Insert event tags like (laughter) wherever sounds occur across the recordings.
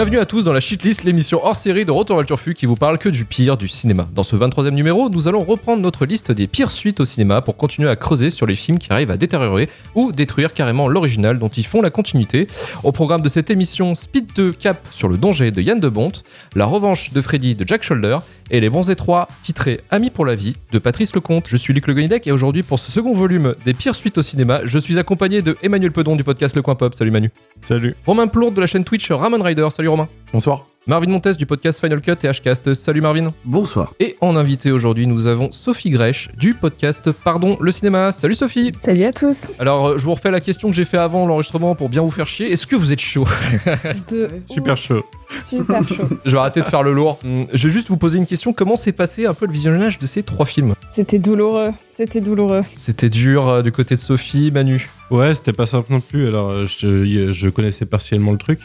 Bienvenue à tous dans la Shitlist, l'émission hors série de Retour vers le Turfu qui vous parle que du pire du cinéma. Dans ce 23e numéro, nous allons reprendre notre liste des pires suites au cinéma pour continuer à creuser sur les films qui arrivent à détériorer ou détruire carrément l'original dont ils font la continuité. Au programme de cette émission, Speed 2 Cap sur le danger de Yann de Bont, La revanche de Freddy de Jack Shoulder et Les bons étroits titrés Amis pour la vie de Patrice Lecomte. Je suis Luc Le Gonidec et aujourd'hui pour ce second volume des pires suites au cinéma, je suis accompagné de Emmanuel Pedon du podcast Le Coin Pop. Salut Manu. Salut. Romain Plourde de la chaîne Twitch Ramon Rider. Salut Bonsoir. Marvin Montes du podcast Final Cut et Hcast. Salut Marvin. Bonsoir. Et en invité aujourd'hui, nous avons Sophie Grèche du podcast Pardon le cinéma. Salut Sophie. Salut à tous. Alors, euh, je vous refais la question que j'ai fait avant l'enregistrement pour bien vous faire chier. Est-ce que vous êtes chaud? (laughs) De Super chaud. super chaud. (laughs) Je vais arrêter de faire le lourd. Hum, Je vais juste vous poser une question. Comment s'est passé un peu le visionnage de ces trois films? C'était douloureux. C'était douloureux. C'était dur euh, du côté de Sophie, Manu? Ouais, c'était pas simple non plus. Alors, euh, je, je connaissais partiellement le truc,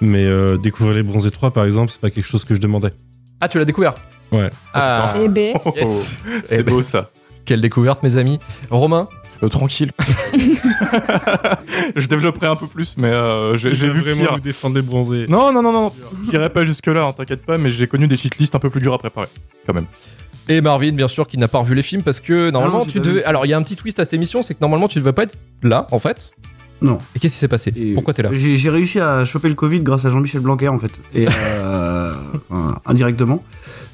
mais euh, découvrir les bronzés 3, par exemple, c'est pas quelque chose que je demandais. Ah, tu l'as découvert Ouais. Ah, Eh ben, yes. C'est Eh ben, beau ça. Quelle découverte, mes amis. Romain Euh, tranquille. (laughs) je développerai un peu plus, mais euh, j'ai vu vraiment pire. vous défendre les bronzés. Non, non, non, non. J'irai pas jusque-là, hein, t'inquiète pas, mais j'ai connu des cheatlists un peu plus durs à préparer, quand même. et Marvin, bien sûr, qui n'a pas revu les films parce que normalement, non, j'ai tu devais. Alors, il y a un petit twist à cette émission, c'est que normalement, tu devais pas être là, en fait. Non. Et qu'est-ce qui s'est passé? Et Pourquoi t'es là? J'ai réussi à choper le Covid grâce à Jean-Michel Blanquer en fait, et euh, (laughs) enfin, indirectement.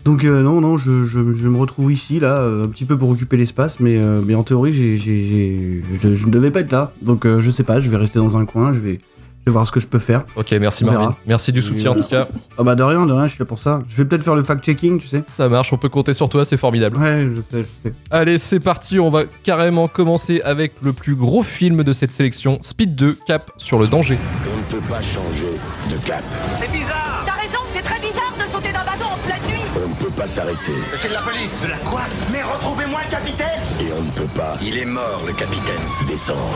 Donc euh, non, non, je, je- je me retrouve ici là, euh, un petit peu pour occuper l'espace, mais, euh, mais en théorie, je, je ne devais pas être là. Donc je sais pas, je vais rester dans un coin, je vais, je vais voir ce que je peux faire. Ok, merci On Marvin. verra. Merci du soutien en tout cas. Ah bah de rien, de rien, je suis là pour ça. Je vais peut-être faire le fact-checking, tu sais. Ça marche, on peut compter sur toi, c'est formidable. Ouais, je sais, je sais. Allez, c'est parti, on va carrément commencer avec le plus gros film de cette sélection, Speed 2, Cap sur le danger. On ne peut pas changer de cap. C'est bizarre T'as raison, c'est très bizarre de sauter d'un bateau en pleine nuit. On ne peut pas s'arrêter. C'est de la police De la quoi? Mais retrouvez-moi le capitaine Et on ne peut pas Il est mort, le capitaine. descendre.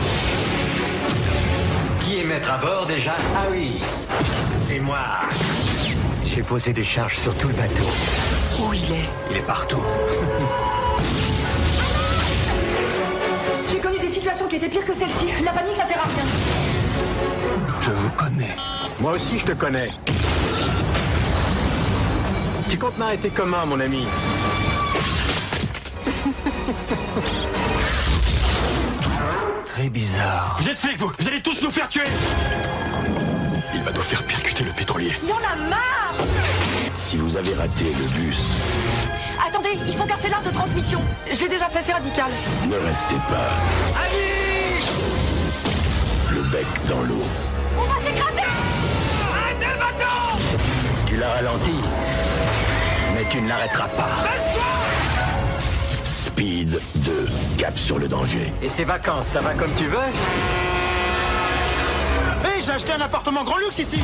Maître à bord déjà? Ah oui, c'est moi. J'ai posé des charges sur tout le bateau. Où il est? Il est partout. J'ai connu des situations qui étaient pires que celle-ci. La panique, ça sert à rien. Je vous connais. Moi aussi, je te connais. Tu comptes m'arrêter comment, mon ami? Très bizarre. Vous êtes flics, vous Vous allez tous nous faire tuer Il va nous faire percuter le pétrolier. Il y en a marre Si vous avez raté le bus, Attendez, il faut casser l'arbre de transmission. J'ai déjà c'est radical. ne restez pas. Le bec dans l'eau. On va s'écraser Tu l'as ralenti, mais tu ne l'arrêteras pas. Speed 2, cap sur le danger. Et ces vacances, ça va comme tu veux Hé, j'ai acheté un appartement grand luxe ici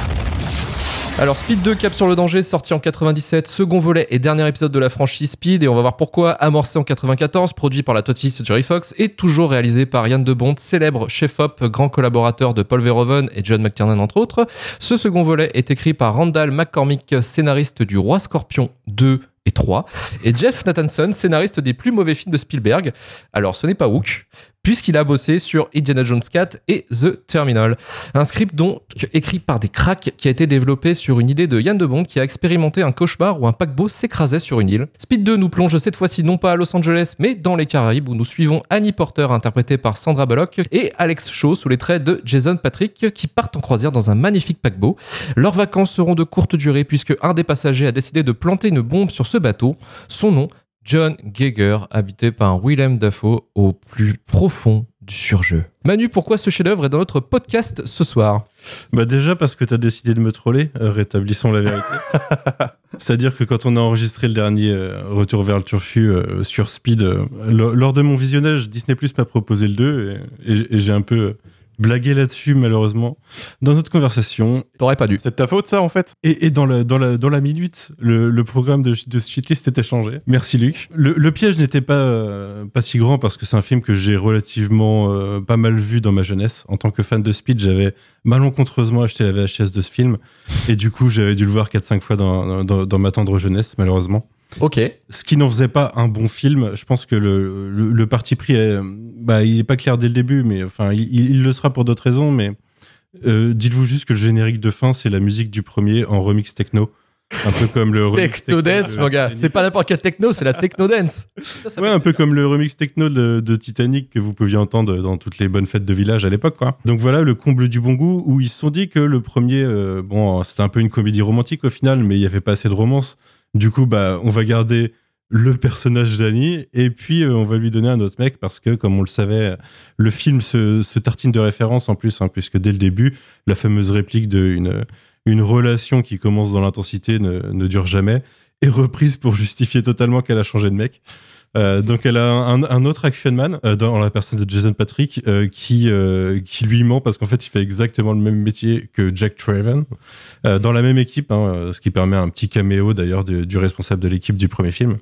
Alors Speed 2, Cap sur le danger, sorti en 97, second volet et dernier épisode de la franchise Speed, et on va voir pourquoi, amorcé en 94, produit par la Totis Jerry Fox, et toujours réalisé par Yann de Bont, célèbre chef-op, grand collaborateur de Paul Verhoeven et John McTiernan entre autres. Ce second volet est écrit par Randall McCormick, scénariste du Roi Scorpion 2 et 3, et Jeff Nathanson, scénariste des plus mauvais films de Spielberg. Alors ce n'est pas Hook, puisqu'il a bossé sur Indiana Jones 4 et The Terminal. Un script donc écrit par des cracks qui a été développé sur une idée de Yann de Bond qui a expérimenté un cauchemar où un paquebot s'écrasait sur une île. Speed 2 nous plonge cette fois-ci non pas à Los Angeles mais dans les Caraïbes où nous suivons Annie Porter interprétée par Sandra Bullock et Alex Shaw sous les traits de Jason Patrick qui partent en croisière dans un magnifique paquebot. Leurs vacances seront de courte durée puisque un des passagers a décidé de planter une bombe sur ce bateau. Son nom, John Geiger, habité par Willem Dafoe au plus profond du surjeu. Manu, pourquoi ce chef-d'œuvre est dans notre podcast ce soir? Bah déjà parce que t'as décidé de me troller, euh, rétablissons la vérité. (laughs) C'est-à-dire que quand on a enregistré le dernier euh, Retour vers le Turfu euh, sur Speed, lo- lors de mon visionnage, Disney Plus m'a proposé le 2 et, et- et j'ai un peu blagué là-dessus malheureusement dans notre conversation. T'aurais pas dû. C'est de ta faute, ça, en fait Et, et dans, la, dans, la, dans la minute, le, le programme de, de Shitlist était changé. Merci Luc. Le, le piège n'était pas, euh, pas si grand parce que c'est un film que j'ai relativement euh, pas mal vu dans ma jeunesse. En tant que fan de Speed, j'avais malencontreusement acheté la VHS de ce film. Et du coup, j'avais dû le voir 4-5 fois dans, dans, dans ma tendre jeunesse, malheureusement. Ok. Ce qui n'en faisait pas un bon film. Je pense que le, le, le parti pris, est, bah, il est pas clair dès le début, mais enfin, il, il le sera pour d'autres raisons. Mais Euh, Dites-vous juste que le générique de fin, c'est la musique du premier en remix techno. Un peu comme le remix Techno techno dance, mon gars. C'est pas n'importe quel techno, c'est la techno dance. Ça, ça Ouais, un peu comme le remix techno de, de Titanic que vous pouviez entendre dans toutes les bonnes fêtes de village à l'époque, quoi. Donc voilà, le comble du bon goût où ils se sont dit que le premier, euh, bon, c'était un peu une comédie romantique au final, mais il y avait pas assez de romance. Du coup, bah, on va garder le personnage d'Annie et puis euh, on va lui donner un autre mec parce que, comme on le savait, le film se, tartine de références en plus, hein, puisque dès le début, la fameuse réplique de une relation qui commence dans l'intensité ne, ne dure jamais est reprise pour justifier totalement qu'elle a changé de mec. Euh, donc elle a un, un autre action man euh, dans la personne de Jason Patrick euh, qui qui lui ment parce qu'en fait il fait exactement le même métier que Jack Traven dans la même équipe, hein, ce qui permet un petit caméo d'ailleurs de- du responsable de l'équipe du premier film.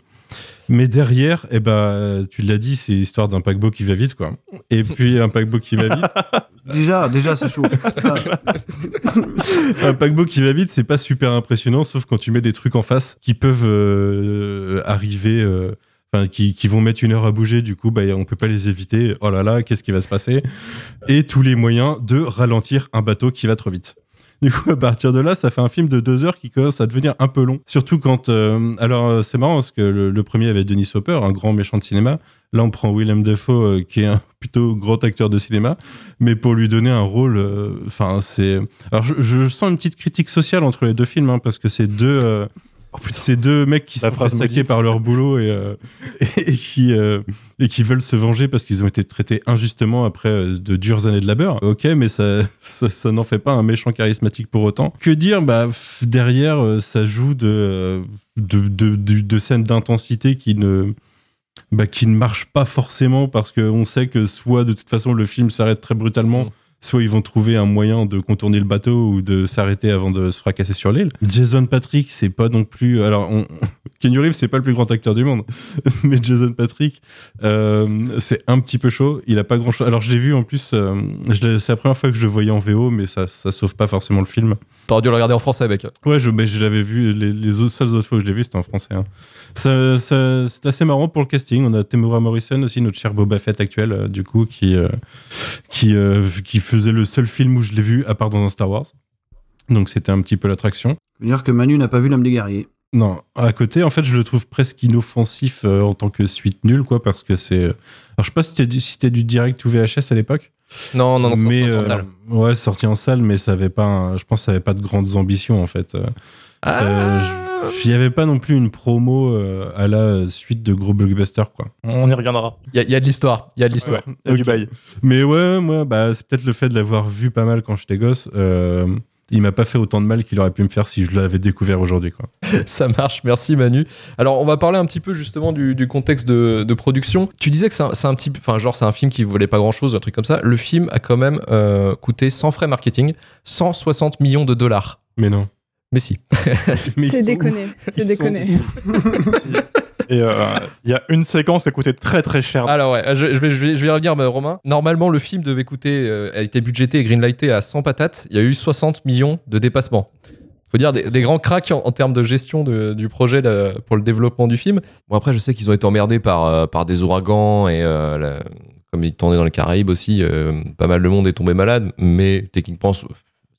Mais derrière, eh ben, tu l'as dit, c'est l'histoire d'un paquebot qui va vite, quoi. Et puis un paquebot qui va vite, (laughs) Déjà, déjà, c'est chaud. (laughs) Un paquebot qui va vite, c'est pas super impressionnant, sauf quand tu mets des trucs en face qui peuvent arriver, qui, vont mettre une heure à bouger. Du coup, bah, on peut pas les éviter. Oh là là, qu'est-ce qui va se passer? Et tous les moyens de ralentir un bateau qui va trop vite. Du coup, à partir de là, ça fait un film de deux heures qui commence à devenir un peu long. Surtout quand, euh, alors euh, c'est marrant parce que le, premier avait Denis Hopper, un grand méchant de cinéma. Là, on prend Willem Dafoe, euh, qui est un plutôt grand acteur de cinéma, mais pour lui donner un rôle, enfin c'est. Alors je, je sens une petite critique sociale entre les deux films, hein, parce que c'est deux, euh, c'est deux mecs qui La sont saqués par leur boulot et, euh, et, (laughs) et qui euh, et qui veulent se venger parce qu'ils ont été traités injustement après euh, de dures années de labeur. Ok, mais ça ça, ça n'en fait pas un méchant charismatique pour autant. Que dire Bah derrière, ça joue de de, de, de, de scènes d'intensité qui ne bah, qui ne marchent pas forcément parce qu'on sait que soit de toute façon le film s'arrête très brutalement, Mm. Soit ils vont trouver un moyen de contourner le bateau ou de s'arrêter avant de se fracasser sur l'île. Jason Patrick, c'est pas non plus. Alors, on... Kenny Reeves, c'est pas le plus grand acteur du monde, (laughs) mais Jason Patrick, euh, c'est un petit peu chaud. Il a pas grand chose. Alors, je l'ai vu en plus, euh, c'est la première fois que je le voyais en VO, mais ça, ça sauve pas forcément le film. T'aurais dû le regarder en français, mec. Ouais, je, mais je l'avais vu, les, les autres, seules autres fois que je l'ai vu, c'était en français. hein. Ça, ça- c'est assez marrant pour le casting. On a Temuera Morrison aussi, notre cher Boba Fett actuel, euh, du coup, qui, euh, qui, euh, qui faisait le seul film où je l'ai vu, à part dans un Star Wars. Donc c'était un petit peu l'attraction. Je veux dire que Manu n'a pas vu l'âme des guerriers. Non, à côté, en fait, je le trouve presque inoffensif euh, en tant que suite nulle, quoi, parce que c'est. Alors, je sais pas si c'était du, si c'était du direct ou VHS à l'époque. Non, non, non, c'est mais en- en euh, salle. ouais, sorti en salle, mais ça avait pas. un- je pense que ça avait pas de grandes ambitions en fait. Euh, Ah. Il y avait pas non plus une promo euh, à la suite de gros blockbusters quoi. On y reviendra. Il y, a- il y a de l'histoire. Il y a de l'histoire. Il y a du Ok. bail. Mais ouais, moi, bah, c'est peut-être le fait de l'avoir vu pas mal quand j'étais gosse. Euh, il m'a pas fait autant de mal qu'il aurait pu me faire si je l'avais découvert aujourd'hui quoi. (laughs) Ça marche, merci Manu. Alors, on va parler un petit peu justement du, du contexte de, de production. Tu disais que c'est un, c'est un petit, enfin genre c'est un film qui valait pas grand chose, un truc comme ça. Le film a quand même euh, coûté sans frais marketing 160 millions de dollars. Mais non. Mais si. (laughs) Mais C'est déconné, c'est déconné. (laughs) Euh, il y a une séquence qui a coûté très très cher. Alors ouais, je, vais, y revenir, Romain. Normalement, le film devait coûter, euh, a été budgété et greenlighté à 100 patates. Il y a eu 60 millions de dépassements. Faut dire des, grands cracks en, termes de gestion du projet pour le développement du film. Bon après, je sais qu'ils ont été emmerdés par, euh, des ouragans et euh, comme ils tournaient dans les Caraïbes aussi, pas mal de monde est tombé malade. Mais techniquement,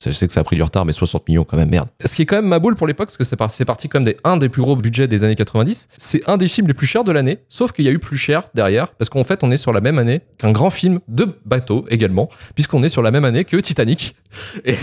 je sais que ça a pris du retard, mais 60 millions quand même, merde. Ce qui est quand même ma boule pour l'époque, parce que ça fait partie quand même des un des plus gros budgets des années 90. C'est un des films les plus chers de l'année, sauf qu'il y a eu plus cher derrière, parce qu'en fait, on est sur la même année qu'un grand film de bateau également, puisqu'on est sur la même année que Titanic. Et,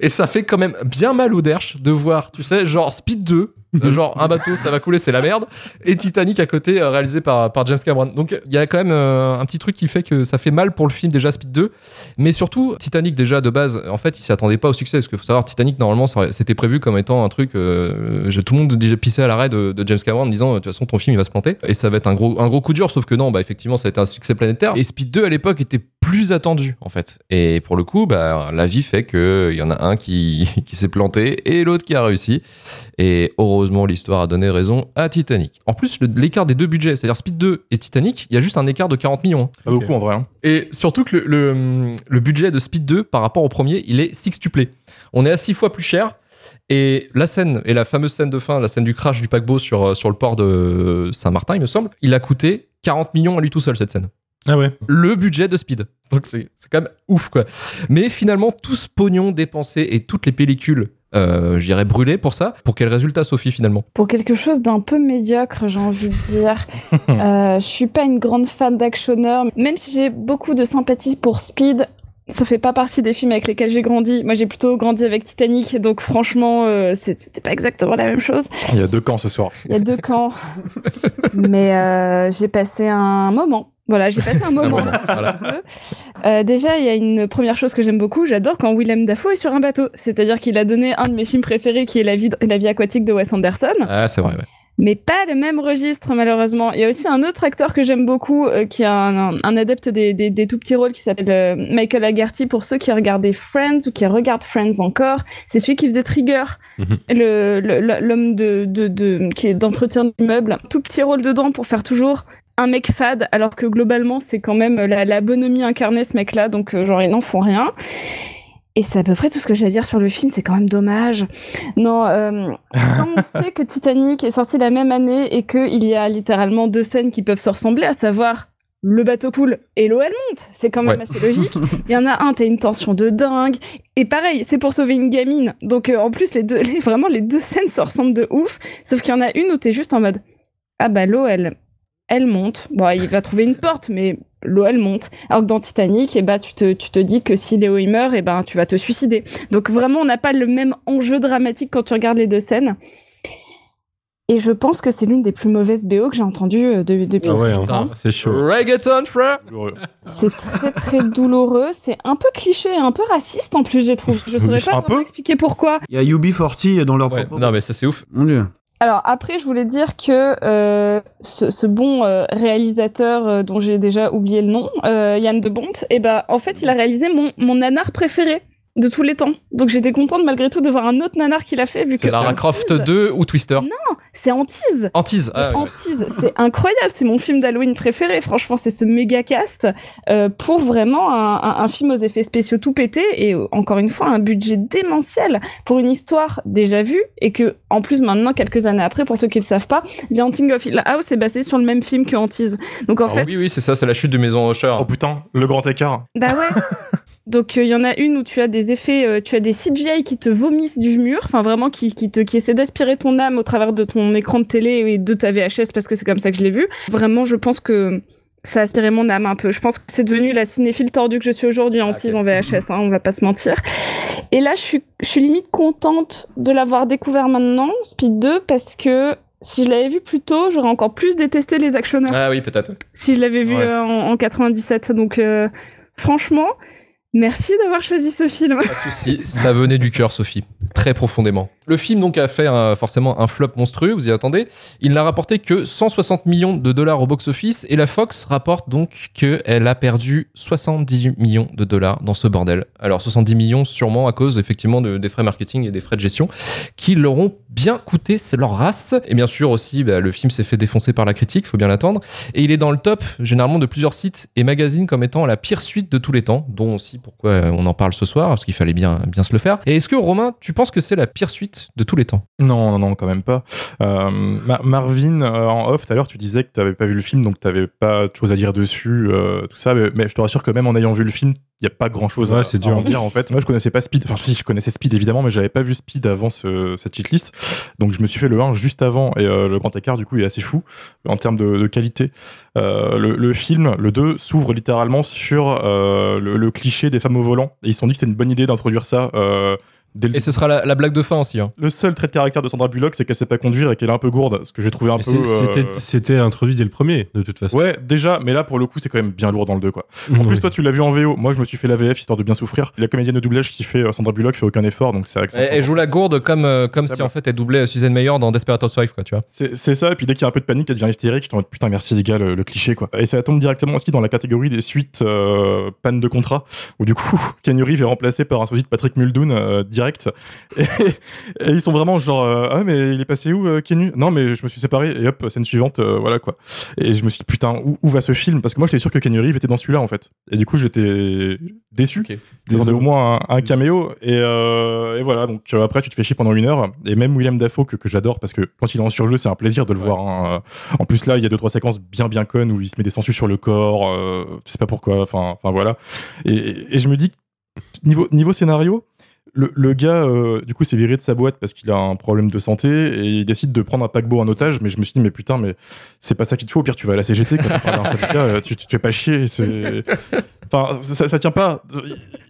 et ça fait quand même bien mal au derche de voir, tu sais, genre Speed 2, euh, genre un bateau, ça va couler, c'est la merde, et Titanic à côté, euh, réalisé par, James Cameron. Donc il y a quand même euh, un petit truc qui fait que ça fait mal pour le film déjà Speed 2, mais surtout Titanic déjà de base, en fait, il s'y attendait pas au succès, parce qu'il faut savoir, Titanic normalement, c'était prévu comme étant un truc, euh, tout le monde déjà pissé à l'arrêt de, de James Cameron en disant, de toute façon, ton film il va se planter, et ça va être un gros, un gros coup dur, sauf que non, bah effectivement, ça a été un succès planétaire. Et Speed 2 à l'époque était plus attendu en fait. Et pour le coup, bah, la vie fait qu'il y en a un qui, (laughs) qui s'est planté et l'autre qui a réussi. Et heureusement, l'histoire a donné raison à Titanic. En plus, l'écart des deux budgets, c'est-à-dire Speed 2 et Titanic, il y a juste un écart de 40 millions. Pas beaucoup en vrai. hein. Et surtout que le, le- le budget de Speed 2 par rapport au premier, il est sextuplé. On est à 6 fois plus cher. Et la scène, et la fameuse scène de fin, la scène du crash du paquebot sur, euh, sur le port de Saint-Martin, il me semble, il a coûté 40 millions à lui tout seul, cette scène. Ah ouais. le budget de Speed. Donc c'est c'est quand même ouf quoi. Mais finalement, tout ce pognon dépensé et toutes les pellicules, euh, je dirais brûlées pour ça, pour quel résultat Sophie finalement? Pour quelque chose d'un peu médiocre, j'ai envie de dire. (laughs) euh, je suis pas une grande fan d'actionneur, même si j'ai beaucoup de sympathie pour Speed. Ça fait pas partie des films avec lesquels j'ai grandi. Moi, j'ai plutôt grandi avec Titanic, donc franchement, euh, c'était pas exactement la même chose. Il y a deux camps ce soir. Il y a deux camps, (laughs) mais euh, j'ai passé un moment. Voilà, j'ai passé un moment. voilà, dans voilà. Speed 2. Euh, déjà, il y a une première chose que j'aime beaucoup. J'adore quand Willem Dafoe est sur un bateau. C'est-à-dire qu'il a donné un de mes films préférés, qui est La vie, la vie aquatique de Wes Anderson Ah, c'est vrai, ouais. mais pas le même registre malheureusement. Il y a aussi un autre acteur que j'aime beaucoup, euh, qui est un, un- un adepte des, des, des tout petits rôles, qui s'appelle euh, Michael Agarty. Pour ceux qui regardaient Friends ou qui regardent Friends encore, c'est celui qui faisait Trigger, le- l'homme de, de, de qui est d'entretien d'immeuble. Tout petit rôle dedans pour faire toujours un mec fade, alors que globalement c'est quand même la, la bonhomie incarnée ce mec-là, donc euh, genre ils n'en font rien. Et c'est à peu près tout ce que j'ai à dire sur le film, c'est quand même dommage. Non, euh, (laughs) quand on sait que Titanic est sorti la même année et qu'il y a littéralement deux scènes qui peuvent se ressembler, à savoir le bateau coule et l'eau elle monte, c'est quand même Ouais. assez logique. (laughs) Il y en a un, t'as une tension de dingue. Et pareil, c'est pour sauver une gamine. Donc euh, en plus, les deux, les- (laughs) vraiment, les deux scènes se ressemblent de ouf. Sauf qu'il y en a une où t'es juste en mode Ah bah l'eau elle, elle monte. Bon, il va trouver une porte, mais l'eau elle monte. Alors que dans Titanic, et bah, tu, te, tu te dis que si Léo il meurt, et ben tu vas te suicider. Donc vraiment, on n'a pas le même enjeu dramatique quand tu regardes les deux scènes. Et je pense que c'est l'une des plus mauvaises BO que j'ai entendues euh, de- depuis Ah ouais, très hein. longtemps. c'est chaud. Reggaeton, frère. C'est très très douloureux. C'est un peu cliché, un peu raciste en plus, j'ai trouvé. Je (laughs) saurais pas vraiment expliquer pourquoi. Il y a UB40 dans leur Ouais, propre. non mais ça c'est ouf. Mon dieu. Alors après, je voulais dire que euh, ce, bon euh, réalisateur euh, dont j'ai déjà oublié le nom, Yann de Bont, et ben en fait, il a réalisé mon, mon nanar préféré de tous les temps. Donc j'étais contente malgré tout de voir un autre nanar qu'il a fait vu que C'est Lara Croft Antise, 2 ou Twister C'est Antise. Antise. Ah. Antise, c'est incroyable, c'est mon film d'Halloween préféré. Franchement, c'est ce méga cast euh, pour vraiment un, un- un film aux effets spéciaux tout pété et euh, encore une fois un budget démentiel pour une histoire déjà vue et que en plus maintenant quelques années après, pour ceux qui le savent pas, The Haunting of Hill House est basé sur le même film que Antise. Donc en Ah fait, oui, oui, c'est ça, c'est la chute de Maison Usher. Oh putain, le grand écart. bah ouais. (laughs) Donc il y en a une où tu as des effets, euh, tu as des CGI qui te vomissent du mur, enfin vraiment qui, qui te qui essaient d'aspirer ton âme au travers de ton écran de télé et de ta VHS parce que c'est comme ça que je l'ai vu. Vraiment, je pense que ça a aspiré mon âme un peu. Je pense que c'est devenu la cinéphile tordue que je suis aujourd'hui en Ok. tease en VHS, hein, on va pas se mentir. Et là, je suis, je suis limite contente de l'avoir découvert maintenant, Speed 2, parce que si je l'avais vu plus tôt, j'aurais encore plus détesté les actionneurs Ah oui, peut-être. si je l'avais vu Ouais. euh, en, en 97. Donc, euh, franchement, merci d'avoir choisi ce film. Pas de souci, ça venait du cœur, Sophie, très profondément. Le film donc a fait un- forcément un flop monstrueux, vous y attendez. Il n'a rapporté que 160 millions de dollars au box-office et la Fox rapporte donc qu'elle a perdu 70 millions de dollars dans ce bordel. Alors 70 millions sûrement à cause effectivement de- des frais marketing et des frais de gestion qui leur ont bien coûté leur race. Et bien sûr aussi, bah, le film s'est fait défoncer par la critique, faut bien l'attendre. Et il est dans le top généralement de plusieurs sites et magazines comme étant la pire suite de tous les temps, dont aussi pourquoi on en parle ce soir, parce qu'il fallait bien, bien se le faire. Et est-ce que Romain, tu penses que c'est la pire suite de tous les temps Non, non, non, quand même pas. Euh, Ma- Marvin, euh, en off, tout à l'heure, tu disais que tu n'avais pas vu le film, donc tu n'avais pas de choses à dire dessus, euh, tout ça. Mais, mais je te rassure que même en ayant vu le film, il n'y a pas grand chose Ouais, à, c'est à dur. en dire en fait. Moi, je connaissais pas Speed. Enfin, si, je connaissais Speed évidemment, mais j'avais pas vu Speed avant ce, cette cheatlist. Donc, je me suis fait le 1 juste avant et euh, le grand écart, du coup, est assez fou en termes de, de qualité. Euh, le, le film, le 2, s'ouvre littéralement sur euh, le, le cliché des femmes au volant. Et ils se sont dit que c'était une bonne idée d'introduire ça. Dès Et ce sera la, la blague de fin aussi. hein. le seul trait de caractère de Sandra Bullock, c'est qu'elle sait pas conduire et qu'elle est un peu gourde, ce que j'ai trouvé un Mais peu. euh, c'était introduit dès le premier, de toute façon. Ouais, déjà, mais là pour le coup, c'est quand même bien lourd dans le 2 quoi. En plus, toi, tu l'as vu en VO. Moi, je me suis fait la VF histoire de bien souffrir. La comédienne de doublage qui fait euh, Sandra Bullock fait aucun effort, donc c'est vrai que Elle, elle joue la gourde comme, euh, comme si en fait elle doublait Suzanne Meyer dans Desperate Housewives, quoi, tu vois. C'est ça, et puis dès qu'il y a un peu de panique, elle devient hystérique. Je t'en mode putain, merci les gars, le, le cliché quoi. Et ça tombe directement aussi dans la catégorie des suites euh, panne de contrat, où du coup, (laughs) Keanu Reeves est remplacé par un sosie de Patrick Muldoon euh, direct. Et, et ils sont vraiment genre, euh, ah, mais il est passé où, euh, Kenu Non, mais je me suis séparé, et hop, scène suivante, euh, voilà quoi. Et je me suis dit, putain, où, où va ce film? Parce que moi, j'étais sûr que Kenny Reeves était dans celui-là, en fait. Et du coup, j'étais déçu. Ok. J'attendais au moins un, un caméo. Et, euh, et voilà, donc euh, après, tu te fais chier pendant une heure. Et même William Dafoe, que, que j'adore, parce que quand il est en surjeu, c'est un plaisir de le Ouais. voir. hein. En plus, là, il y a deux, trois séquences bien, bien connes où il se met des sangsues sur le corps. Euh, je sais pas pourquoi. Enfin, enfin voilà. Et, et je me dis, niveau, niveau scénario, le, gars, euh, du coup, s'est viré de sa boîte parce qu'il a un problème de santé et il décide de prendre un paquebot en otage. Mais je me suis dit, mais putain, mais c'est pas ça qu'il te faut. Au pire, tu vas à la CGT quand tu parles à un syndicat, tu, tu fais pas chier. C'est. Enfin, ça, ça tient pas.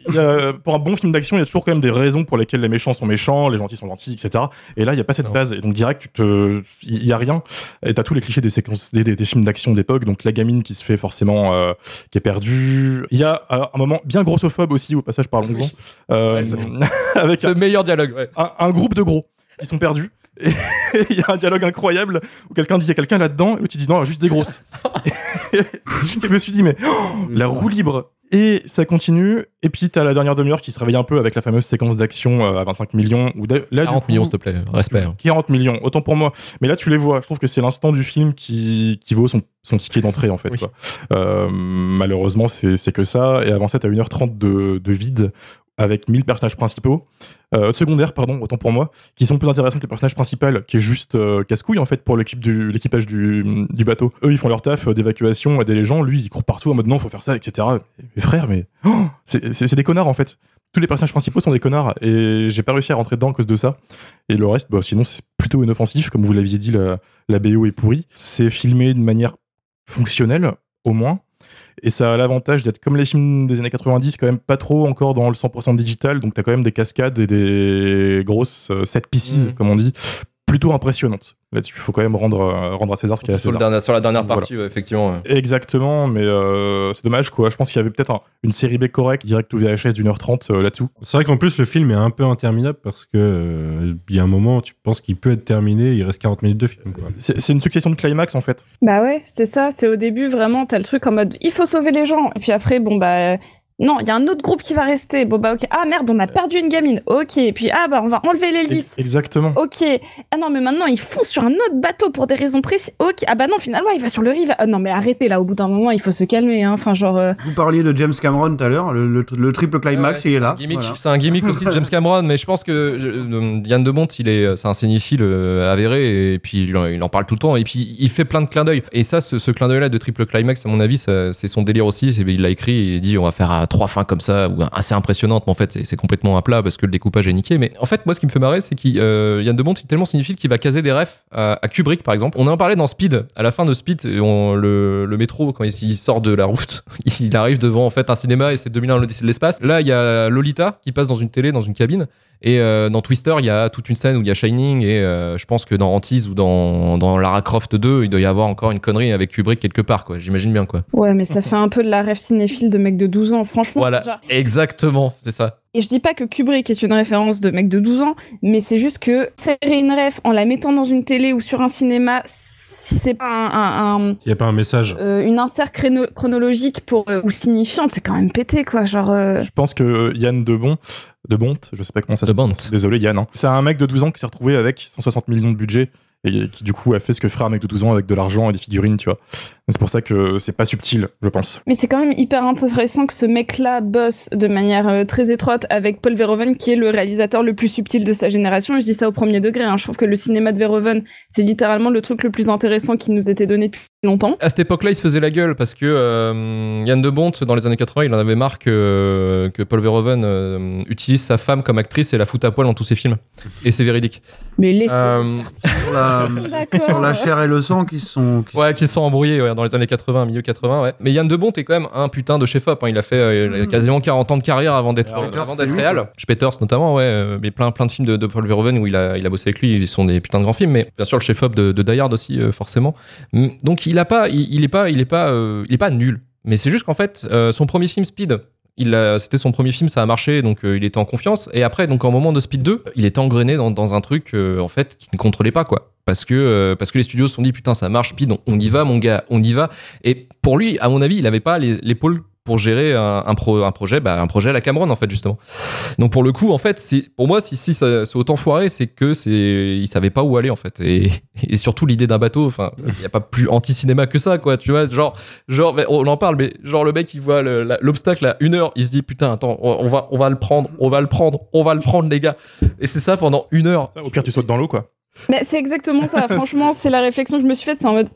Il y a- pour un bon film d'action, il y a toujours quand même des raisons pour lesquelles les méchants sont méchants, les gentils sont gentils, etc. Et là, il y a pas cette Non. base. Et donc, direct, tu te, il y a rien. Et t'as tous les clichés des séquences, des, des- des films d'action d'époque. Donc, la gamine qui se fait forcément, euh, qui est perdue. Il y a euh, un moment bien grossophobe aussi, au passage, parlons-en. Oui. Euh, Ouais, (laughs) avec Ce meilleur dialogue, ouais. un, un groupe de gros. Ils sont perdus. Et (laughs) il y a un dialogue incroyable où quelqu'un dit il y a quelqu'un là-dedans et l'autre il dit non, juste des grosses. (laughs) (laughs) je me suis dit mais oh, la roue libre. Et ça continue. Et puis t'as la dernière demi-heure qui se réveille un peu avec la fameuse séquence d'action euh, à 25 millions. D'a- là, du 40 coup- millions, s'il te plaît. Respect. hein. 40 millions, autant pour moi. Mais là, tu les vois. Je trouve que c'est l'instant du film qui, qui vaut son, son ticket d'entrée, en fait. Oui. quoi. Euh, malheureusement, c'est c'est que ça. Et avant ça, t'as 1h30 de, de vide avec 1000 personnages principaux. Euh, secondaires, pardon, autant pour moi, qui sont plus intéressants que les personnages principaux, qui est juste euh, casse-couille, en fait, pour l'équipe du- l'équipage du, bateau. Eux, ils font leur taf euh, d'évacuation, aider les gens. Lui, il court partout en mode non, faut faire ça, etc. Mais frère, mais oh, c'est des connards, en fait. Tous les personnages principaux sont des connards et j'ai pas réussi à rentrer dedans à cause de ça. Et le reste, bah, sinon, c'est plutôt inoffensif. Comme vous l'aviez dit, la, la BO est pourrie. C'est filmé de manière fonctionnelle, au moins. Et ça a l'avantage d'être comme les films des années 90, quand même pas trop encore dans le 100% digital. Donc t'as quand même des cascades et des grosses euh, set pieces, Mhm. comme on dit, plutôt impressionnantes. Là-dessus, il faut quand même rendre, euh, rendre à César ce qu'il y a à César. dernier- sur la dernière Voilà. partie, ouais, effectivement. ouais. Exactement, mais euh, c'est dommage quoi. Je pense qu'il y avait peut-être un- une série B correcte, direct ou VHS d'une heure trente euh, là-dessous. C'est vrai qu'en plus, le film est un peu interminable parce que euh, il y a un moment, tu penses qu'il peut être terminé, il reste 40 minutes de film. Quoi. C'est c'est une succession de climax en fait. Bah ouais, c'est ça. C'est au début vraiment, t'as le truc en mode il faut sauver les gens. Et puis après, bon bah. Non, il y a un autre groupe qui va rester. Bon bah ok. Ah merde, on a perdu une gamine. Ok. Et puis ah bah on va enlever l'hélice. Ex- Exactement. Ok. Ah non, mais maintenant ils foncent sur un autre bateau pour des raisons précises. Ok. Ah bah non, finalement il va sur le rive. Ah non, mais arrêtez là. Au bout d'un moment, il faut se calmer. Hein. Enfin genre. euh, Vous parliez de James Cameron tout à l'heure, le, le- le triple climax, Ouais, il est là. un. Voilà. C'est un gimmick aussi de James (laughs) Cameron, mais je pense que euh, Yann de Bont, il est, c'est un cinéphile euh, avéré et puis il en, il en parle tout le temps et puis il fait plein de clins d'œil. Et ça, ce, ce clin d'œil là de triple climax, à mon avis, c'est son délire aussi. Il l'a écrit, il dit on va faire euh, trois fins comme ça ou assez impressionnantes, mais en fait c'est, complètement à plat parce que le découpage est niqué. Mais en fait, moi, ce qui me fait marrer, c'est qu'il euh, Yann de Bont, est tellement cinéphile qu'il va caser des refs à, Kubrick par exemple. On en parlait dans Speed. À la fin de Speed, le métro quand il, il sort de la route, (laughs) il arrive devant en fait un cinéma et c'est 2001 l'Odyssée de l'espace. Là, il y a Lolita qui passe dans une télé, dans une cabine. Et euh, dans Twister, il y a toute une scène où il y a Shining et euh, je pense que dans Antise ou dans, dans Lara Croft 2, il doit y avoir encore une connerie avec Kubrick quelque part, quoi. J'imagine bien, quoi. Ouais, mais ça fait un peu de la rêve cinéphile de mec de 12 ans, franchement. Voilà, déjà. exactement, c'est ça. Et je dis pas que Kubrick est une référence de mec de 12 ans, mais c'est juste que serrer une ref en la mettant dans une télé ou sur un cinéma, si c'est pas un, un- un- Il n'y a pas un message. euh, une insert chrono- chronologique pour euh, ou signifiante, c'est quand même pété quoi. Genre, euh, Je pense que Yann Debon, de Bont, je sais pas comment ça se De Bont. Désolé Yann. hein. C'est un mec de 12 ans qui s'est retrouvé avec 160 millions de budget et qui du coup a fait ce que ferait un mec de 12 ans avec de l'argent et des figurines, tu vois. C'est pour ça que c'est pas subtil, je pense. Mais c'est quand même hyper intéressant que ce mec-là bosse de manière euh, très étroite avec Paul Verhoeven, qui est le réalisateur le plus subtil de sa génération. Et je dis ça au premier degré. hein. Je trouve que le cinéma de Verhoeven, c'est littéralement le truc le plus intéressant qui nous était donné depuis longtemps. À cette époque-là, il se faisait la gueule parce que euh, Yann de Bont, dans les années 80, il en avait marre que, que Paul Verhoeven euh, utilise sa femme comme actrice et la fout à poil dans tous ses films. Et c'est véridique. Mais laissez Euh, faire ce qu'il Sur la, sur chair et le sang qui sont. qui Ouais, qui se sont embrouillés ouais, dans les années 80, milieu 80, ouais. Mais Yann de Bont est quand même un putain de chef-op. hein. Il a fait euh, il a quasiment 40 ans de carrière avant d'être réel. Peters notamment, ouais. Mais plein, plein de films de, de Paul Verhoeven où il a, il a bossé avec lui. Ils sont des putains de grands films. Mais bien sûr, le chef-op de, de Die Hard aussi, euh, forcément. Mm, Donc il a pas, il, pas, il pas, euh, il pas nul. Mais c'est juste qu'en fait, euh, son premier film Speed. C'était son premier film, ça a marché, donc euh, il était en confiance. Et après, donc en moment de Speed 2, il était engrainé dans, un truc en fait qu'il ne contrôlait pas quoi. Parce que, parce que les studios se sont dit putain ça marche Speed, on, on y va mon gars, on y va. Et pour lui, à mon avis, il avait pas l'épaule pour gérer un, un pro- un projet, bah, un projet à la Cameron en fait justement. Donc pour le coup, en fait, c'est pour moi, si, si ça c'est autant foiré, c'est que c'est ils savaient pas où aller en fait, et, et surtout l'idée d'un bateau. Enfin, il y a pas plus anti-cinéma que ça, quoi. Tu vois, genre, on en parle, mais genre le mec il voit l'obstacle à une heure, il se dit putain, attends, on, on va, on va le prendre, on va le prendre, on va le prendre, les gars. Et c'est ça pendant une heure. Ça, au pire, tu sautes dans l'eau, quoi. Mais c'est exactement ça. (laughs) Franchement, c'est la réflexion que je me suis faite. C'est en mode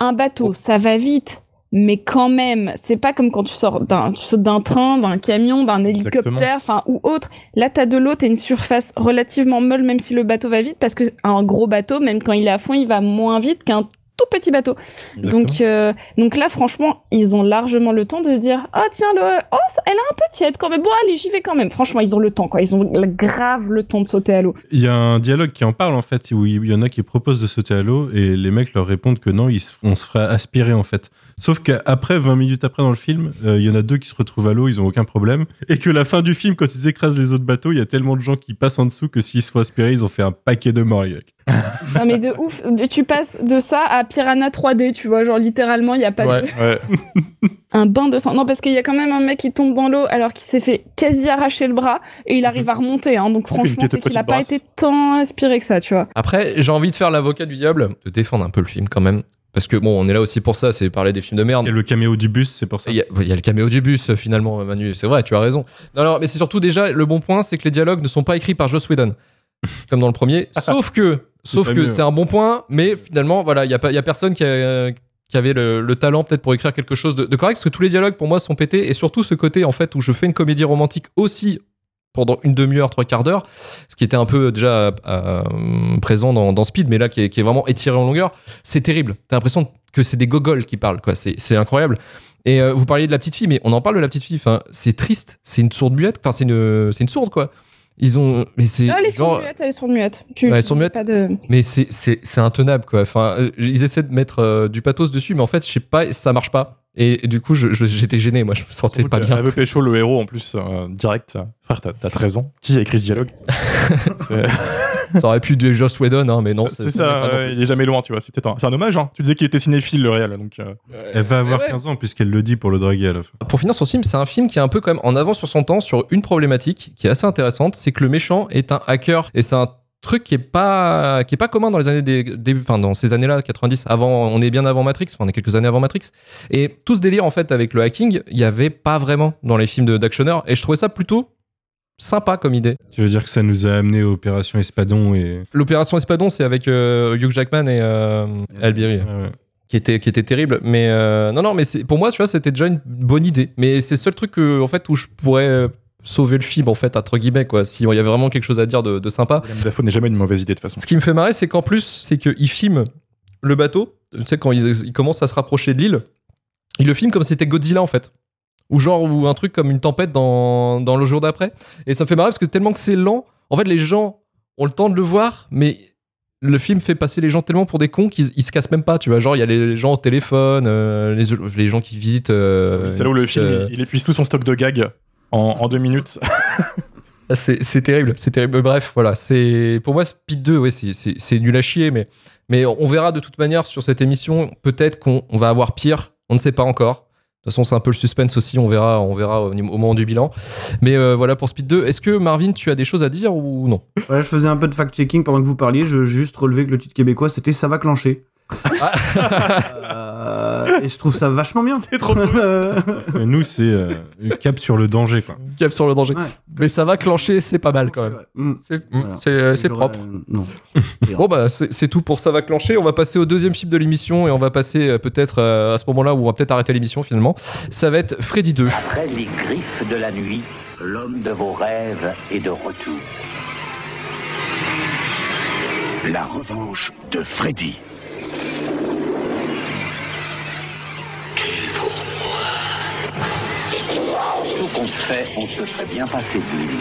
un bateau, ça va vite. Mais quand même, c'est pas comme quand tu sors d'un, tu sautes d'un train, d'un camion, d'un hélicoptère, enfin ou autre. Là, t'as de l'eau, t'as une surface relativement molle, même si le bateau va vite, parce que un gros bateau, même quand il est à fond, il va moins vite qu'un tout petit bateau. Donc, euh, donc là, franchement, ils ont largement le temps de dire Ah, tiens, le... oh, ça- elle est un peu tiède quand même. Bon, allez, j'y vais quand même. Franchement, ils ont le temps, quoi. Ils ont grave le temps de sauter à l'eau. Il y a un dialogue qui en parle en fait, où il y en a qui proposent de sauter à l'eau et les mecs leur répondent que non, ils on se fera aspirer en fait. Sauf qu'après, 20 minutes après dans le film, euh, il y en a deux qui se retrouvent à l'eau, ils ont aucun problème. Et que la fin du film, quand ils écrasent les autres bateaux, il y a tellement de gens qui passent en dessous que s'ils se font aspirer, ils ont fait un paquet de morts. (laughs) Non mais de ouf, tu passes de ça à Piranha 3D, tu vois, genre littéralement il y a pas Ouais. de... Ouais. (laughs) un bain de sang. Non parce qu'il y a quand même un mec qui tombe dans l'eau alors qu'il s'est fait quasi arracher le bras et il arrive à remonter. Hein, donc franchement c'est qu'il a petite pas été tant inspiré que ça, tu vois. Après, j'ai envie de faire l'avocat du diable, de défendre un peu le film quand même. Parce que bon, on est là aussi pour ça, c'est parler des films de merde. A le caméo du bus, c'est pour ça. Il y, a, il y a le caméo du bus finalement, Manu. C'est vrai, tu as raison. Non, non, mais c'est surtout déjà le bon point, c'est que les dialogues ne sont pas écrits par Joss Whedon, (laughs) comme dans le premier. Sauf que, sauf que c'est un bon point, mais finalement, voilà, il y a pas, il y a personne qui a, qui avait le, le talent peut-être pour écrire quelque chose de, de correct, parce que tous les dialogues pour moi sont pétés, et surtout ce côté en fait où je fais une comédie romantique aussi pendant une demi-heure, trois quarts d'heure, ce qui était un peu déjà euh, présent dans, dans Speed, mais là qui est, qui est vraiment étiré en longueur, c'est terrible. T'as l'impression que c'est des gogoles qui parlent, quoi. C'est incroyable. Et euh, vous parliez de la petite fille, mais on en parle de la petite fille. Enfin, c'est triste. C'est une sourde muette. Enfin, c'est une, c'est une sourde, quoi. Ils ont, mais c'est Ah, genre- muette, elle est sourde muette. Tu, Ouais, sourde muette. De... mais c'est c'est c'est intenable, quoi. Enfin, euh, ils essaient de mettre euh, du pathos dessus, mais en fait, je sais pas, ça marche pas. Et, et du coup, je- je- j'étais gêné. Moi, je me sentais pas bien. Elle veut pécho le héros en plus, euh, direct. Frère, t'as t'as 13 ans. Qui a écrit ce dialogue (laughs) Ça aurait pu être Joss Whedon, hein, mais non. c'est ça, il est jamais loin, tu vois. C'est peut-être un, c'est un hommage, hein. Tu disais qu'il était cinéphile, le réel, donc. euh, Elle va avoir ouais. 15 ans puisqu'elle le dit pour le draguer à la fin. Pour finir sur ce film, c'est un film qui est un peu quand même en avance sur son temps sur une problématique qui est assez intéressante, c'est que le méchant est un hacker et c'est un truc qui est pas qui est pas commun dans les années des, des- enfin dans ces années-là 90 avant on est bien avant Matrix enfin on est quelques années avant Matrix et tout ce délire en fait avec le hacking il y avait pas vraiment dans les films de- d'actionneurs et je trouvais ça plutôt sympa comme idée Tu veux dire que ça nous a amené à Opération Espadon et. l'opération Espadon c'est avec euh, Hugh Jackman et euh, Albiri ouais. qui était qui était terrible mais euh, non non mais pour moi tu vois c'était déjà une bonne idée mais c'est le seul truc en fait où je pourrais sauver le film en fait entre guillemets quoi s'il y avait vraiment quelque chose à dire de, de sympa Dafoe n'est jamais une mauvaise idée de toute façon. ce qui me fait marrer c'est qu'en plus c'est qu'ils filment le bateau tu sais quand ils, ils commencent à se rapprocher de l'île ils le filment comme si c'était Godzilla en fait ou genre ou un truc comme une tempête dans, dans le jour d'après et ça me fait marrer parce que tellement que c'est lent en fait les gens ont le temps de le voir mais le film fait passer les gens tellement pour des cons qu'ils ils se cassent même pas, tu vois. Genre, il y a les gens au téléphone, euh, les, les gens qui visitent. euh, Oui, c'est là où le film, euh, il, il épuise tout son stock de gags en, en deux minutes. (laughs) C'est c'est terrible, c'est terrible. Bref, voilà. C'est pour moi Speed 2, ouais, c'est- nul à chier, mais mais on verra de toute manière sur cette émission. Peut-être qu'on on va avoir pire. On ne sait pas encore. De toute façon, c'est un peu le suspense aussi. On verra, on verra au, moment du bilan. Mais euh, voilà pour Speed 2. Est-ce que Marvin, tu as des choses à dire ou non? Ouais, je faisais un peu de fact-checking pendant que vous parliez. Je juste relevé que le titre québécois c'était Ça va clencher. Euh, et je trouve ça vachement bien. C'est trop cool. (laughs) Et nous, c'est euh, cap sur le danger, quoi. Cap sur le danger. Ouais. Mais ça va clencher, c'est pas mal quand même. Mm. C'est Voilà. c'est, euh, propre. euh, non. (laughs) Bon bah c'est tout pour ça va clencher. On va passer au deuxième film de l'émission et on va passer peut-être euh, à ce moment-là où on va peut-être arrêter l'émission finalement. Ça va être Freddy 2. Après les griffes de la nuit, l'homme de vos rêves est de retour. La revanche de Freddy. Tout compte fait, on se serait bien passé de lui.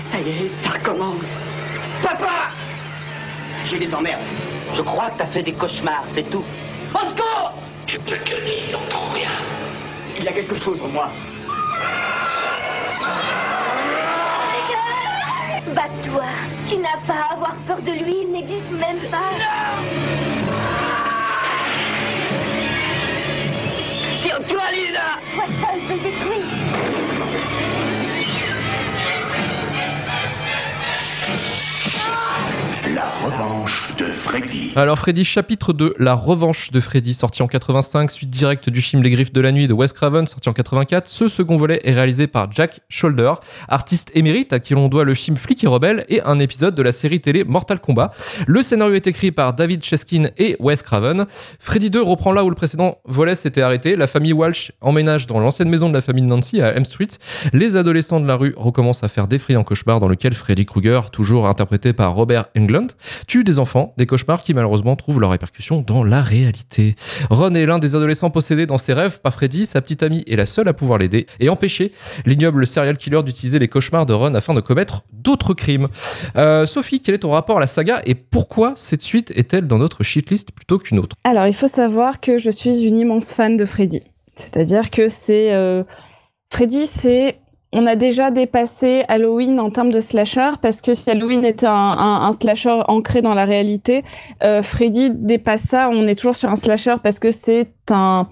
Ça y est, ça recommence. Papa J'ai des emmerdes. Je crois que t'as fait des cauchemars, c'est tout. Au secours Tu te calmes, il n'entend rien. Il y a quelque chose en moi. Bats-toi. Tu n'as pas à avoir peur de lui, il n'existe même pas. Tire-toi, Lisa seul peut Alors Freddy, chapitre 2, La revanche de Freddy, sorti en 85, suite directe du film Les Griffes de la Nuit de Wes Craven, sorti en 84. Ce second volet est réalisé par Jack Shoulder, artiste émérite à qui l'on doit le film Flic et Rebelle et un épisode de la série télé Mortal Kombat. Le scénario est écrit par David Cheskin et Wes Craven. Freddy 2 reprend là où le précédent volet s'était arrêté. La famille Walsh emménage dans l'ancienne maison de la famille Nancy à M Street. Les adolescents de la rue recommencent à faire d'effrayants cauchemars dans lequel Freddy Krueger, toujours interprété par Robert Englund, tue des enfants, des cauchemars qui malheureusement trouvent leurs répercussions dans la réalité. Ron est l'un des adolescents possédés dans ses rêves par Freddy, sa petite amie est la seule à pouvoir l'aider et empêcher l'ignoble serial killer d'utiliser les cauchemars de Ron afin de commettre d'autres crimes. Euh, Sophie, quel est ton rapport à la saga et pourquoi cette suite est-elle dans notre shitlist plutôt qu'une autre? Alors, il faut savoir que je suis une immense fan de Freddy. C'est-à-dire que c'est. euh, Freddy, c'est. On a déjà dépassé Halloween en termes de slasher, parce que si Halloween était un, slasher ancré dans la réalité, euh, Freddy dépasse ça. On est toujours sur un slasher parce que c'est un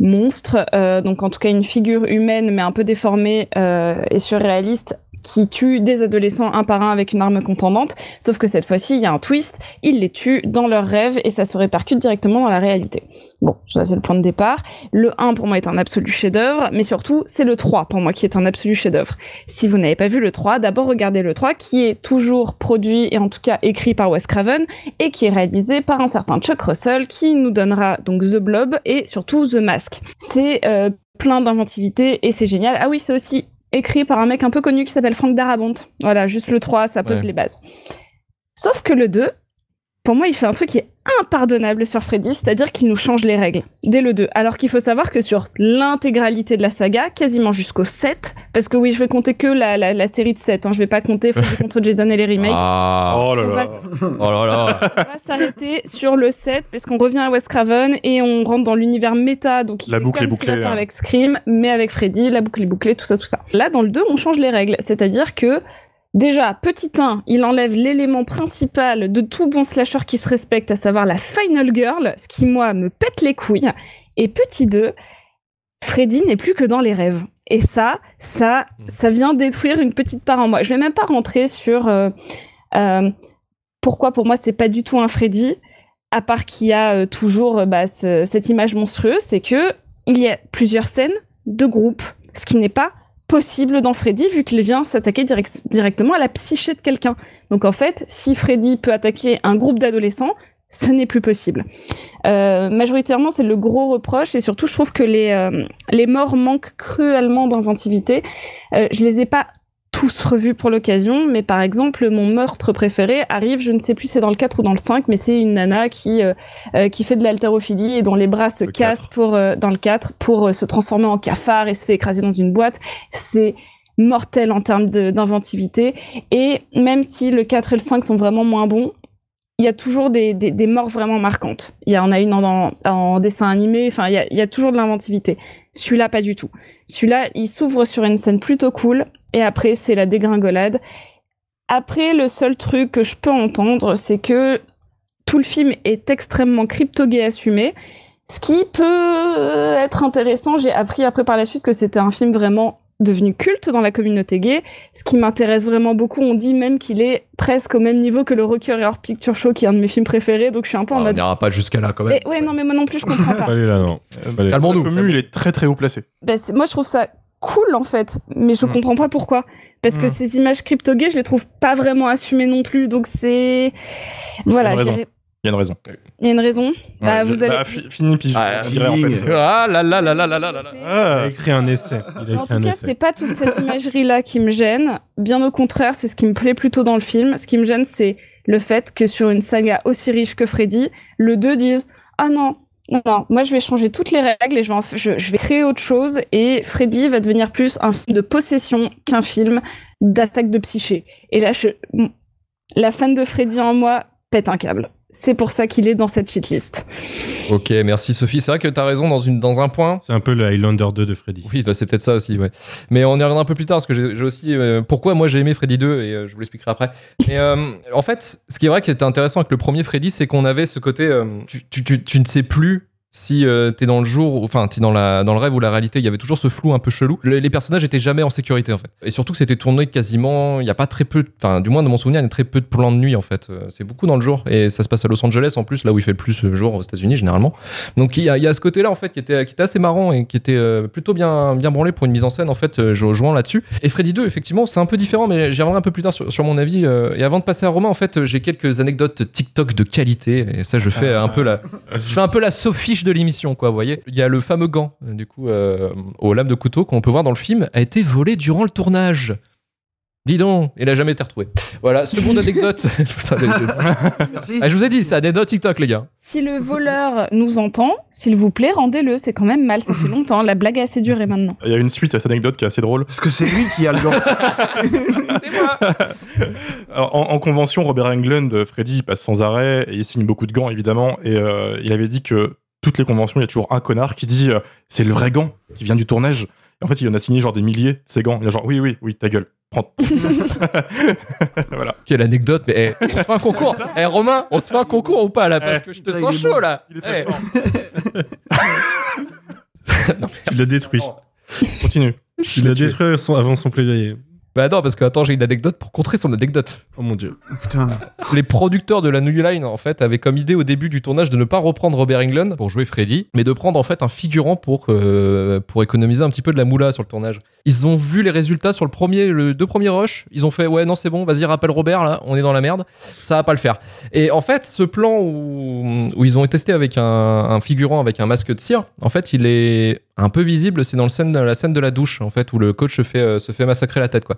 monstre, euh, donc en tout cas une figure humaine mais un peu déformée euh, et surréaliste qui tue des adolescents un par un avec une arme contendante. Sauf que cette fois-ci, il y a un twist, il les tue dans leurs rêves et ça se répercute directement dans la réalité. Bon, ça c'est le point de départ. Le 1 pour moi est un absolu chef-d'œuvre, mais surtout c'est le 3 pour moi qui est un absolu chef-d'œuvre. Si vous n'avez pas vu le 3, d'abord regardez le 3 qui est toujours produit et en tout cas écrit par Wes Craven et qui est réalisé par un certain Chuck Russell qui nous donnera donc The Blob et surtout The Mask. C'est euh, plein d'inventivité et c'est génial. Ah oui, c'est aussi écrit par un mec un peu connu qui s'appelle Frank Darabont. Voilà, juste le 3, ça pose Ouais. les bases. Sauf que le 2, pour moi, il fait un truc qui est impardonnable sur Freddy, c'est-à-dire qu'il nous change les règles dès le 2. Alors qu'il faut savoir que sur l'intégralité de la saga, quasiment jusqu'au 7, parce que oui, je vais compter que la, la, la série de 7, hein, je vais pas compter Freddy (laughs) contre Jason et les remakes. Ah, Oh là (laughs) oh là là. on va s'arrêter sur le 7 parce qu'on revient à Wes Craven et on rentre dans l'univers méta donc il La boucle est bouclée, faire hein. avec Scream mais avec Freddy la boucle est bouclée tout ça tout ça là dans le 2 on change les règles c'est-à-dire que Déjà, petit 1, il enlève l'élément principal de tout bon slasher qui se respecte, à savoir la Final Girl, ce qui, moi, me pète les couilles. Et petit 2, Freddy n'est plus que dans les rêves. Et ça, ça, ça vient détruire une petite part en moi. Je vais même pas rentrer sur euh, euh, pourquoi pour moi c'est pas du tout un Freddy, à part qu'il y a euh, toujours bah, ce- cette image monstrueuse, c'est que il y a plusieurs scènes de groupe, ce qui n'est pas possible dans Freddy vu qu'il vient s'attaquer direct- directement à la psyché de quelqu'un. Donc en fait, si Freddy peut attaquer un groupe d'adolescents, ce n'est plus possible. Euh, majoritairement, c'est le gros reproche et surtout, je trouve que les euh, les morts manquent cruellement d'inventivité. Euh, je les ai pas tous revus pour l'occasion, mais par exemple, mon meurtre préféré arrive, je ne sais plus c'est dans le 4 ou dans le 5, mais c'est une nana qui euh, euh, qui fait de l'haltérophilie et dont les bras se Le cassent 4. pour euh, dans le 4 pour euh, se transformer en cafard et se fait écraser dans une boîte. C'est mortel en termes d'inventivité et même si le 4 et le 5 sont vraiment moins bons, il y a toujours des, des, morts vraiment marquantes. Il y en a une en, en, en dessin animé, enfin, il y a, il y a toujours de l'inventivité. Celui-là, pas du tout. Celui-là, il s'ouvre sur une scène plutôt cool, et après, c'est la dégringolade. Après, le seul truc que je peux entendre, c'est que tout le film est extrêmement crypto-gay assumé, ce qui peut être intéressant. J'ai appris après par la suite que c'était un film vraiment devenu culte dans la communauté gay, ce qui m'intéresse vraiment beaucoup. On dit même qu'il est presque au même niveau que le Rocky Horror Picture Show, qui est un de mes films préférés, donc je suis un peu en Ah, on mode... n'ira pas jusqu'à là quand même. Mais ouais, non, mais moi non plus, je comprends pas. (laughs) Allez là, non. Allez. Le commu, il est très très haut placé. Bah, moi, je trouve ça cool, en fait, mais je Mm. comprends pas pourquoi. Parce que Mm. ces images crypto-gays, je les trouve pas vraiment assumées non plus, donc c'est... Voilà, Il y a une raison. Il y a une raison. il y a une raison. Bah, vous allez... bah, fi- fini, puis je, Ah, je dirais en feeling. fait. Ah là là là là là là là là. Il Ah. a écrit un essai. Il a En écrit un tout cas, essai. c'est pas toute cette imagerie-là qui me gêne. Bien au contraire, c'est ce qui me plaît plutôt dans le film. Ce qui me gêne, c'est le fait que sur une saga aussi riche que Freddy, le 2 dise Ah non, non, non, moi je vais changer toutes les règles et je vais, en f- je, je vais créer autre chose. Et Freddy va devenir plus un film de possession qu'un film d'attaque de psyché. Et là, je, la fan de Freddy en moi pète un câble. C'est pour ça qu'il est dans cette shitlist. Ok, merci Sophie. C'est vrai que t'as raison dans, une, dans un point. C'est un peu le Highlander 2 de Freddy. Oui, bah, c'est peut-être ça aussi, ouais. Mais on y reviendra un peu plus tard parce que j'ai j'ai aussi. euh, pourquoi moi j'ai aimé Freddy 2 et euh, je vous l'expliquerai après. Mais euh, en fait, ce qui est vrai qui était intéressant avec le premier Freddy, c'est qu'on avait ce côté. euh, tu, tu, tu, tu ne sais plus. Si euh, t'es dans le jour, enfin t'es dans, la, dans le rêve ou la réalité, il y avait toujours ce flou un peu chelou. Le- les personnages étaient jamais en sécurité en fait. Et surtout que c'était tourné quasiment, il y a pas très peu, enfin du moins de mon souvenir, il y a très peu de plans de nuit en fait. Euh, C'est beaucoup dans le jour et ça se passe à Los Angeles en plus, là où il fait le plus euh, jour aux États-Unis généralement. Donc il y a, y a ce côté-là en fait qui était, qui était assez marrant et qui était euh, plutôt bien, bien branlé pour une mise en scène en fait, euh, rejoins là-dessus. Et Freddy 2, effectivement, c'est un peu différent, mais j'y reviendrai un peu plus tard sur, sur mon avis. et avant de passer à Romain, en fait, j'ai quelques anecdotes TikTok de qualité et ça, je fais un peu la, je fais un peu la de l'émission, quoi. Vous voyez, il y a le fameux gant, euh, du coup, euh, aux lames de couteau qu'on peut voir dans le film, a été volé durant le tournage. Dis donc, il a jamais été retrouvé. Voilà, seconde anecdote. (laughs) Merci. Ah, je vous ai dit, c'est anecdote TikTok, les gars. Si le voleur nous entend, s'il vous plaît, rendez-le. C'est quand même mal, ça fait longtemps. La blague a assez duré maintenant. Il y a une suite à cette anecdote qui est assez drôle. Parce que c'est lui qui a le gant. (laughs) C'est moi. (laughs) Alors, en, en convention, Robert Englund, Freddy, il passe sans arrêt et il signe beaucoup de gants, évidemment. Et euh, il avait dit que toutes les conventions, il y a toujours un connard qui dit euh, c'est le vrai gant qui vient du tournage. Et en fait, il en a signé genre des milliers de ces gants. Il a genre oui, oui, oui, ta gueule. Prends. (laughs) voilà. Quelle anecdote, mais eh, on se fait un concours. (laughs) Eh Romain, on se fait un concours ou pas là? Parce que je te sens chaud bon. là. Il est très Eh. fort. (laughs) Non, Tu l'as détruit. Continue. Tu l'as détruit avant son plaidoyer. Bah non, parce que attends, j'ai une anecdote pour contrer son anecdote. Oh mon dieu. Putain. Les producteurs de la New Line, en fait, avaient comme idée au début du tournage de ne pas reprendre Robert Englund pour jouer Freddy, mais de prendre en fait un figurant pour, euh, pour économiser un petit peu de la moula sur le tournage. Ils ont vu les résultats sur le premier, le deux premiers rushs. Ils ont fait ouais non c'est bon, vas-y rappelle Robert là, on est dans la merde, ça va pas le faire. Et en fait, ce plan où, où ils ont testé avec un, un figurant avec un masque de cire, en fait, il est un peu visible. C'est dans le scène, la scène de la douche en fait où le coach se fait, euh, se fait massacrer la tête quoi.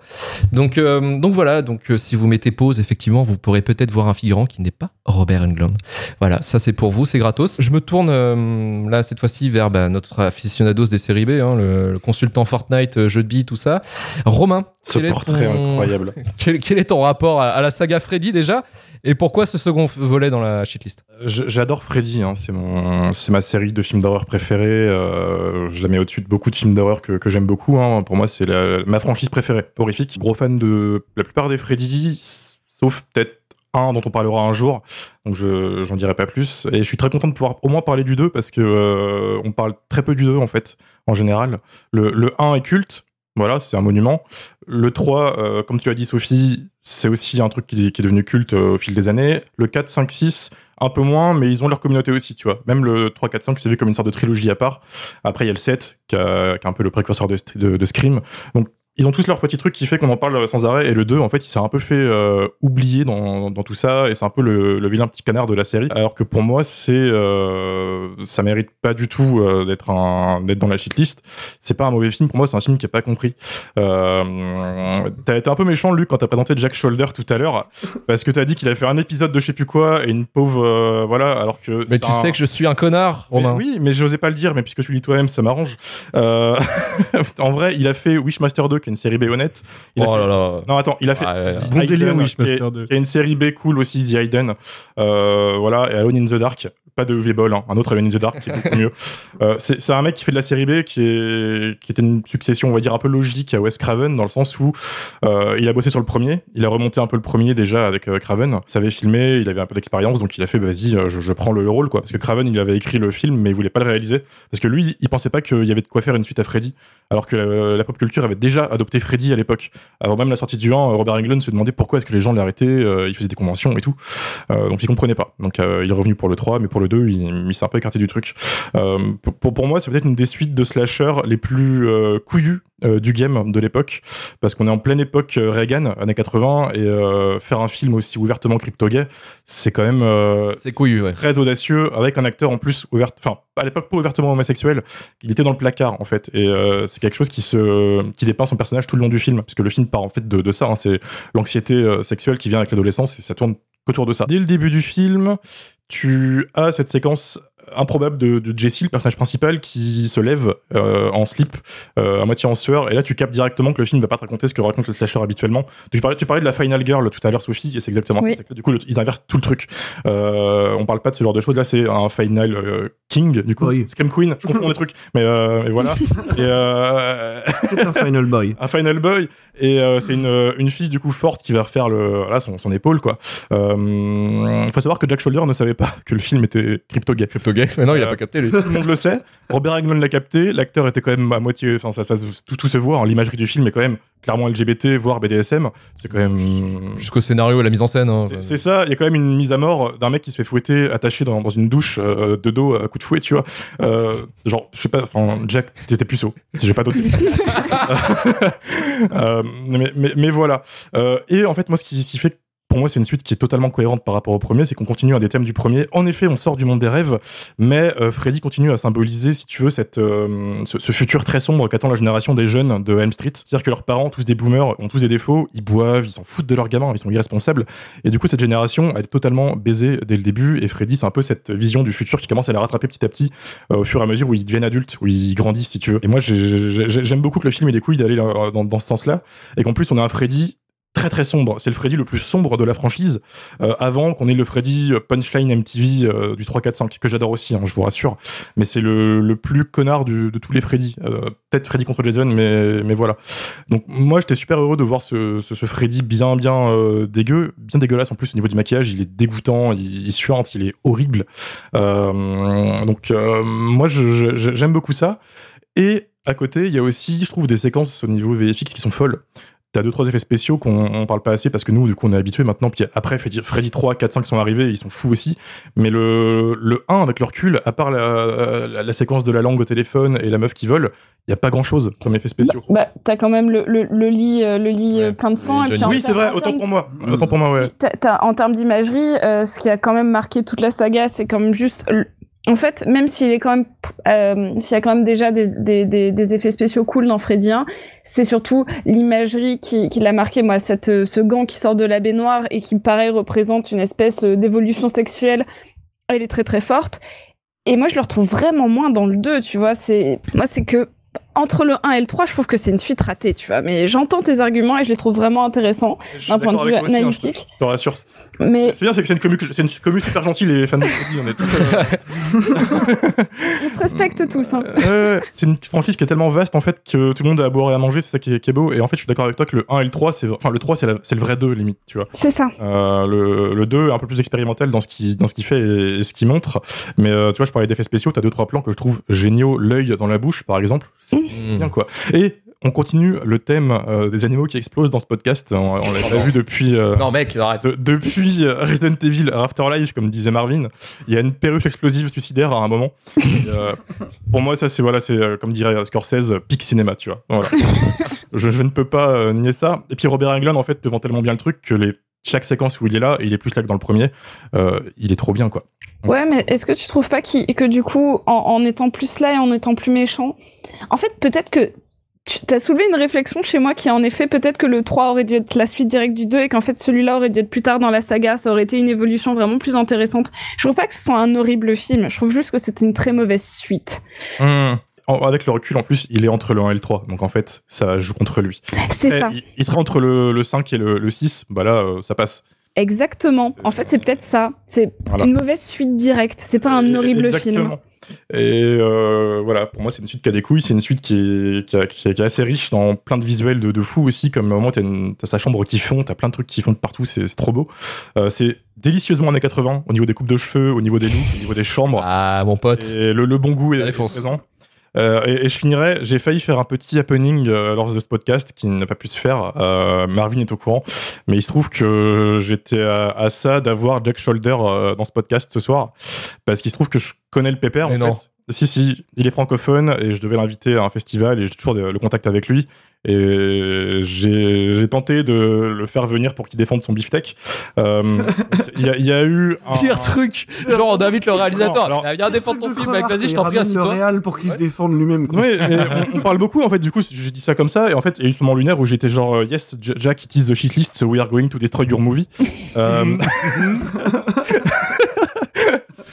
Donc, euh, donc voilà, donc euh, si vous mettez pause, effectivement, vous pourrez peut-être voir un figurant qui n'est pas Robert Englund. Voilà, ça c'est pour vous, c'est gratos. Je me tourne là cette fois-ci vers bah, notre aficionados des séries B, hein, le, le consultant Fortnite, jeu de billes, tout ça. Romain, Ce quel est portrait ton- incroyable. (laughs) quel, quel est ton rapport à, à la saga Freddy déjà? Et pourquoi ce second volet dans la shitlist? Je- J'adore Freddy, hein, c'est mon, c'est ma série de films d'horreur préférée. euh, je la mets au-dessus de beaucoup de films d'horreur que, j'aime beaucoup. hein. Pour moi, c'est la- ma franchise préférée, horrifique. Gros fan de la plupart des Freddy, sauf peut-être un dont on parlera un jour. Donc je j'en dirai pas plus. Et je suis très content de pouvoir au moins parler du 2 parce que euh, on parle très peu du 2 en fait, en général. Le, le 1 est culte. Voilà, c'est un monument. Le 3, euh, comme tu as dit Sophie, c'est aussi un truc qui, est- devenu culte euh, au fil des années. Le 4, 5, 6, un peu moins, mais ils ont leur communauté aussi, tu vois. Même le 3, 4, 5, c'est vu comme une sorte de trilogie à part. Après, il y a le 7, qui, a- qui est un peu le précurseur de, de, de Scream. Donc, ils ont tous leur petit truc qui fait qu'on en parle sans arrêt. Et le 2, en fait, il s'est un peu fait euh, oublier dans, dans tout ça. Et c'est un peu le, le vilain petit canard de la série. Alors que pour moi, c'est euh, ça mérite pas du tout euh, d'être un- d'être dans la shitlist. C'est pas un mauvais film. Pour moi, c'est un film qui est pas compris. Euh, t'as été un peu méchant, Luc, quand t'as présenté Jack Shoulder tout à l'heure. Parce que t'as dit qu'il avait fait un épisode de je sais plus quoi et une pauvre. voilà, alors que. Mais tu un- sais que je suis un connard, mais Romain. oui, mais j'osais pas le dire, mais puisque tu le dis toi-même, ça m'arrange. (laughs) En vrai, il a fait Wishmaster 2, qui est une série B honnête. Il a oh fait- là là. Non, attends, il a fait Ouais, ouais, Bon délire, Hidden, Wishmaster qui est- 2. qui est une série B cool aussi, The Hidden. Euh, voilà, et Alone in the Dark. Pas de V-Ball, hein, un autre Alone in the Dark qui est beaucoup mieux. Euh, c'est un mec qui fait de la série B qui, est, qui était une succession, on va dire, un peu logique à Wes Craven, dans le sens où euh, il a bossé sur le premier, il a remonté un peu le premier déjà avec euh, Craven, il savait filmer, il avait un peu d'expérience, donc il a fait, vas-y, je, je prends le, le rôle, quoi. Parce que Craven, il avait écrit le film, mais il voulait pas le réaliser. Parce que lui, il pensait pas qu'il y avait de quoi faire une suite à Freddy, alors que la, la pop culture avait déjà adopté Freddy à l'époque. Avant même la sortie du 1, euh, Robert Englund se demandait pourquoi est-ce que les gens l'arrêtaient, euh, il faisait des conventions et tout. Euh, donc il comprenait pas. Donc euh, il est revenu pour le 3, mais pour le 2, il, s'est un peu écarté du truc. Euh, pour, moi, c'est peut-être une des suites de slasher les plus euh, couillues euh, du game de l'époque, parce qu'on est en pleine époque euh, Reagan, années 80, et euh, faire un film aussi ouvertement crypto-gay, c'est quand même euh, C'est couillu, ouais. très audacieux, avec un acteur en plus ouvert, enfin à l'époque pas ouvertement homosexuel, il était dans le placard en fait, et euh, c'est quelque chose qui se, qui dépeint son personnage tout le long du film, parce que le film part en fait de, de ça, hein, c'est l'anxiété euh, sexuelle qui vient avec l'adolescence, et ça tourne qu'autour de ça. Dès le début du film, tu as cette séquence improbable de, de Jessie, le personnage principal, qui se lève euh, en slip, euh, à moitié en sueur, et là tu captes directement que le film va pas te raconter ce que raconte le slasher habituellement. Tu parlais, tu parlais de la Final Girl tout à l'heure, Sophie, et c'est exactement Oui. ça. que, Du coup, le- ils inversent tout le truc. Euh, on parle pas de ce genre de choses. Là, c'est un Final euh, King, du coup. Oui. Scream Queen, je confonds les trucs, mais, euh, mais voilà. (laughs) euh, C'est un Final Boy. (laughs) un Final Boy et euh, c'est une, une fille du coup forte qui va refaire le voilà, son, son épaule quoi. Il faut savoir que Jack Shoulder ne savait pas (laughs) que le film était crypto gay. Crypto. Mais non, il a pas capté, lui. Tout le monde le sait. Robert Englund l'a capté. L'acteur était quand même à moitié. Enfin, ça, ça, tout, tout se voit. hein. L'imagerie du film est quand même clairement LGBT, voire BDSM. C'est quand même. Jusqu'au scénario et la mise en scène. hein. C'est- ça, il y a quand même une mise à mort d'un mec qui se fait fouetter attaché dans, dans une douche euh, de dos à coup de fouet, tu vois. Euh, genre, je sais pas, enfin, Jack, t'étais puceau, si j'ai pas d'autre. (laughs) Euh, mais, mais, mais voilà. Et en fait, moi, ce qui, ce qui fait pour moi, c'est une suite qui est totalement cohérente par rapport au premier, c'est qu'on continue à des thèmes du premier. En effet, on sort du monde des rêves, mais euh, Freddy continue à symboliser, si tu veux, cette, euh, ce, futur très sombre qu'attend la génération des jeunes de Elm Street. C'est-à-dire que leurs parents, tous des boomers, ont tous des défauts, ils boivent, ils s'en foutent de leurs gamins, ils sont irresponsables. Et du coup, cette génération, est totalement baisée dès le début. Et Freddy, c'est un peu cette vision du futur qui commence à la rattraper petit à petit euh, au fur et à mesure où ils deviennent adultes, où ils grandissent, si tu veux. Et moi, j'ai- j'ai- j'aime beaucoup que le film ait des couilles d'aller dans- dans ce sens-là. Et qu'en plus, on a un Freddy très très sombre. C'est le Freddy le plus sombre de la franchise, euh, avant qu'on ait le Freddy Punchline MTV euh, du 3, 4, 5, que j'adore aussi, hein, je vous rassure. Mais c'est le, le plus connard de tous les Freddy. Euh, Peut-être Freddy contre Jason, mais, mais voilà. Donc moi, j'étais super heureux de voir ce, ce, Freddy bien bien euh, dégueu, bien dégueulasse en plus au niveau du maquillage. Il est dégoûtant, il, il suinte, il est horrible. Euh, donc euh, moi, j'aime beaucoup ça. Et à côté, il y a aussi, je trouve, des séquences au niveau VFX qui sont folles. T'as deux, trois effets spéciaux qu'on on parle pas assez parce que nous, du coup, on est habitués maintenant. Puis après, Freddy, Freddy 3, 4, 5 sont arrivés, ils sont fous aussi. Mais le, le 1, avec le recul, à part la, la, la séquence de la langue au téléphone et la meuf qui vole, il y a pas grand chose comme effets spéciaux. Bah, t'as quand même le, le, le lit, euh, le lit euh, Ouais. plein de sang. Et puis oui, c'est vrai, autant pour moi. Autant pour moi, ouais. T'as- t'as- en termes d'imagerie, euh, ce qui a quand même marqué toute la saga, c'est quand même juste. En fait, même euh, s'il y a quand même déjà des, effets spéciaux cool dans Freddy 1, c'est surtout l'imagerie qui, l'a marqué. Moi, euh, ce gant qui sort de la baignoire et qui, pareil, représente une espèce euh, d'évolution sexuelle, elle est très très forte. Et moi, je le retrouve vraiment moins dans le 2, tu vois. C'est moi, c'est que entre le 1 et le 3, je trouve que c'est une suite ratée, tu vois. Mais j'entends tes arguments et je les trouve vraiment intéressants d'un point de vue hein, analytique. je te rassure. Mais C'est bien, c'est que c'est une commu, c'est une commu super gentille, les fans de Freddy. On est tous. euh, (laughs) on se respecte tous. Hein. Euh, c'est une franchise qui est tellement vaste en fait que tout le monde a à boire et à manger, c'est ça qui est, qui est beau. Et en fait, je suis d'accord avec toi que le 1 et le 3, c'est enfin le 3 c'est le vrai 2 limite, tu vois. C'est ça. Euh, le, le 2 est un peu plus expérimental dans ce qu'il dans ce qu'il fait et, et ce qu'il montre. Mais euh, tu vois, je parlais d'effets spéciaux, t'as deux trois plans que je trouve géniaux, l'œil dans la bouche par exemple, c'est Mmh. bien quoi. Et on continue le thème euh, des animaux qui explosent dans ce podcast. On, on l'a vu depuis. euh, Non, mec, arrête. de- depuis euh, Resident Evil Afterlife, comme disait Marvin, il y a une perruche explosive suicidaire à un moment. Et, euh, (laughs) pour moi, ça, c'est voilà, c'est comme dirait Scorsese, pic cinéma, tu vois. Voilà. (laughs) je, je ne peux pas nier ça. Et puis Robert Englund, en fait, te vend tellement bien le truc que les chaque séquence où il est là, et il est plus là que dans le premier, euh, il est trop bien, quoi. Ouais, mais est-ce que tu trouves pas que du coup, en, en étant plus là et en étant plus méchant, en fait, peut-être que tu as soulevé une réflexion chez moi qui est en effet peut-être que le 3 aurait dû être la suite directe du 2 et qu'en fait celui-là aurait dû être plus tard dans la saga, ça aurait été une évolution vraiment plus intéressante. Je trouve pas que ce soit un horrible film, je trouve juste que c'est une très mauvaise suite. Hum. En- avec le recul, en plus, il est entre le 1 et le 3. Donc, en fait, ça joue contre lui. C'est ça. Il, il serait entre le, le 5 et le, le 6. Bah là, euh, ça passe. Exactement. En fait, c'est peut-être ça. C'est Voilà. une mauvaise suite directe. C'est pas un horrible film. exactement. Et euh, voilà, pour moi, c'est une suite qui a des couilles. C'est une suite qui est, qui, a- qui est- qui est assez riche dans plein de visuels de, de fou aussi. Comme au moment, t'as sa chambre qui fond, t'as plein de trucs qui font de partout. C'est c'est trop beau. Euh, c'est délicieusement années 80 au niveau des coupes de cheveux, au niveau des looks, au niveau des chambres. Ah, mon pote. Et le, le bon goût est, Allez, est fonce. présent. Euh, et, et je finirai, j'ai failli faire un petit happening euh, lors de ce podcast qui n'a pas pu se faire. Euh, Marvin est au courant, mais il se trouve que j'étais à, à ça d'avoir Jack Shoulder dans ce podcast ce soir, parce qu'il se trouve que je connais le pépère Mais en non. fait. Si, si, il est francophone et je devais l'inviter à un festival et j'ai toujours de- le contact avec lui. Et j'ai j'ai tenté de le faire venir pour qu'il défende son beefsteak. Euh, Il y, a- il y a eu un, Pire truc. Genre, on invite le réalisateur. Non, alors- Viens défendre ton film, mec. Vas-y, je t'en prie, ramène le assis-toi. réal pour qu'il Ouais. se défende lui-même. quoi. Oui, on, on parle beaucoup en fait. Du coup, j'ai dit ça comme ça, et en fait, il y a eu ce moment lunaire où j'étais genre euh, Yes, Jack, it is the shitlist, so we are going to destroy your movie. (laughs) Euh, (laughs)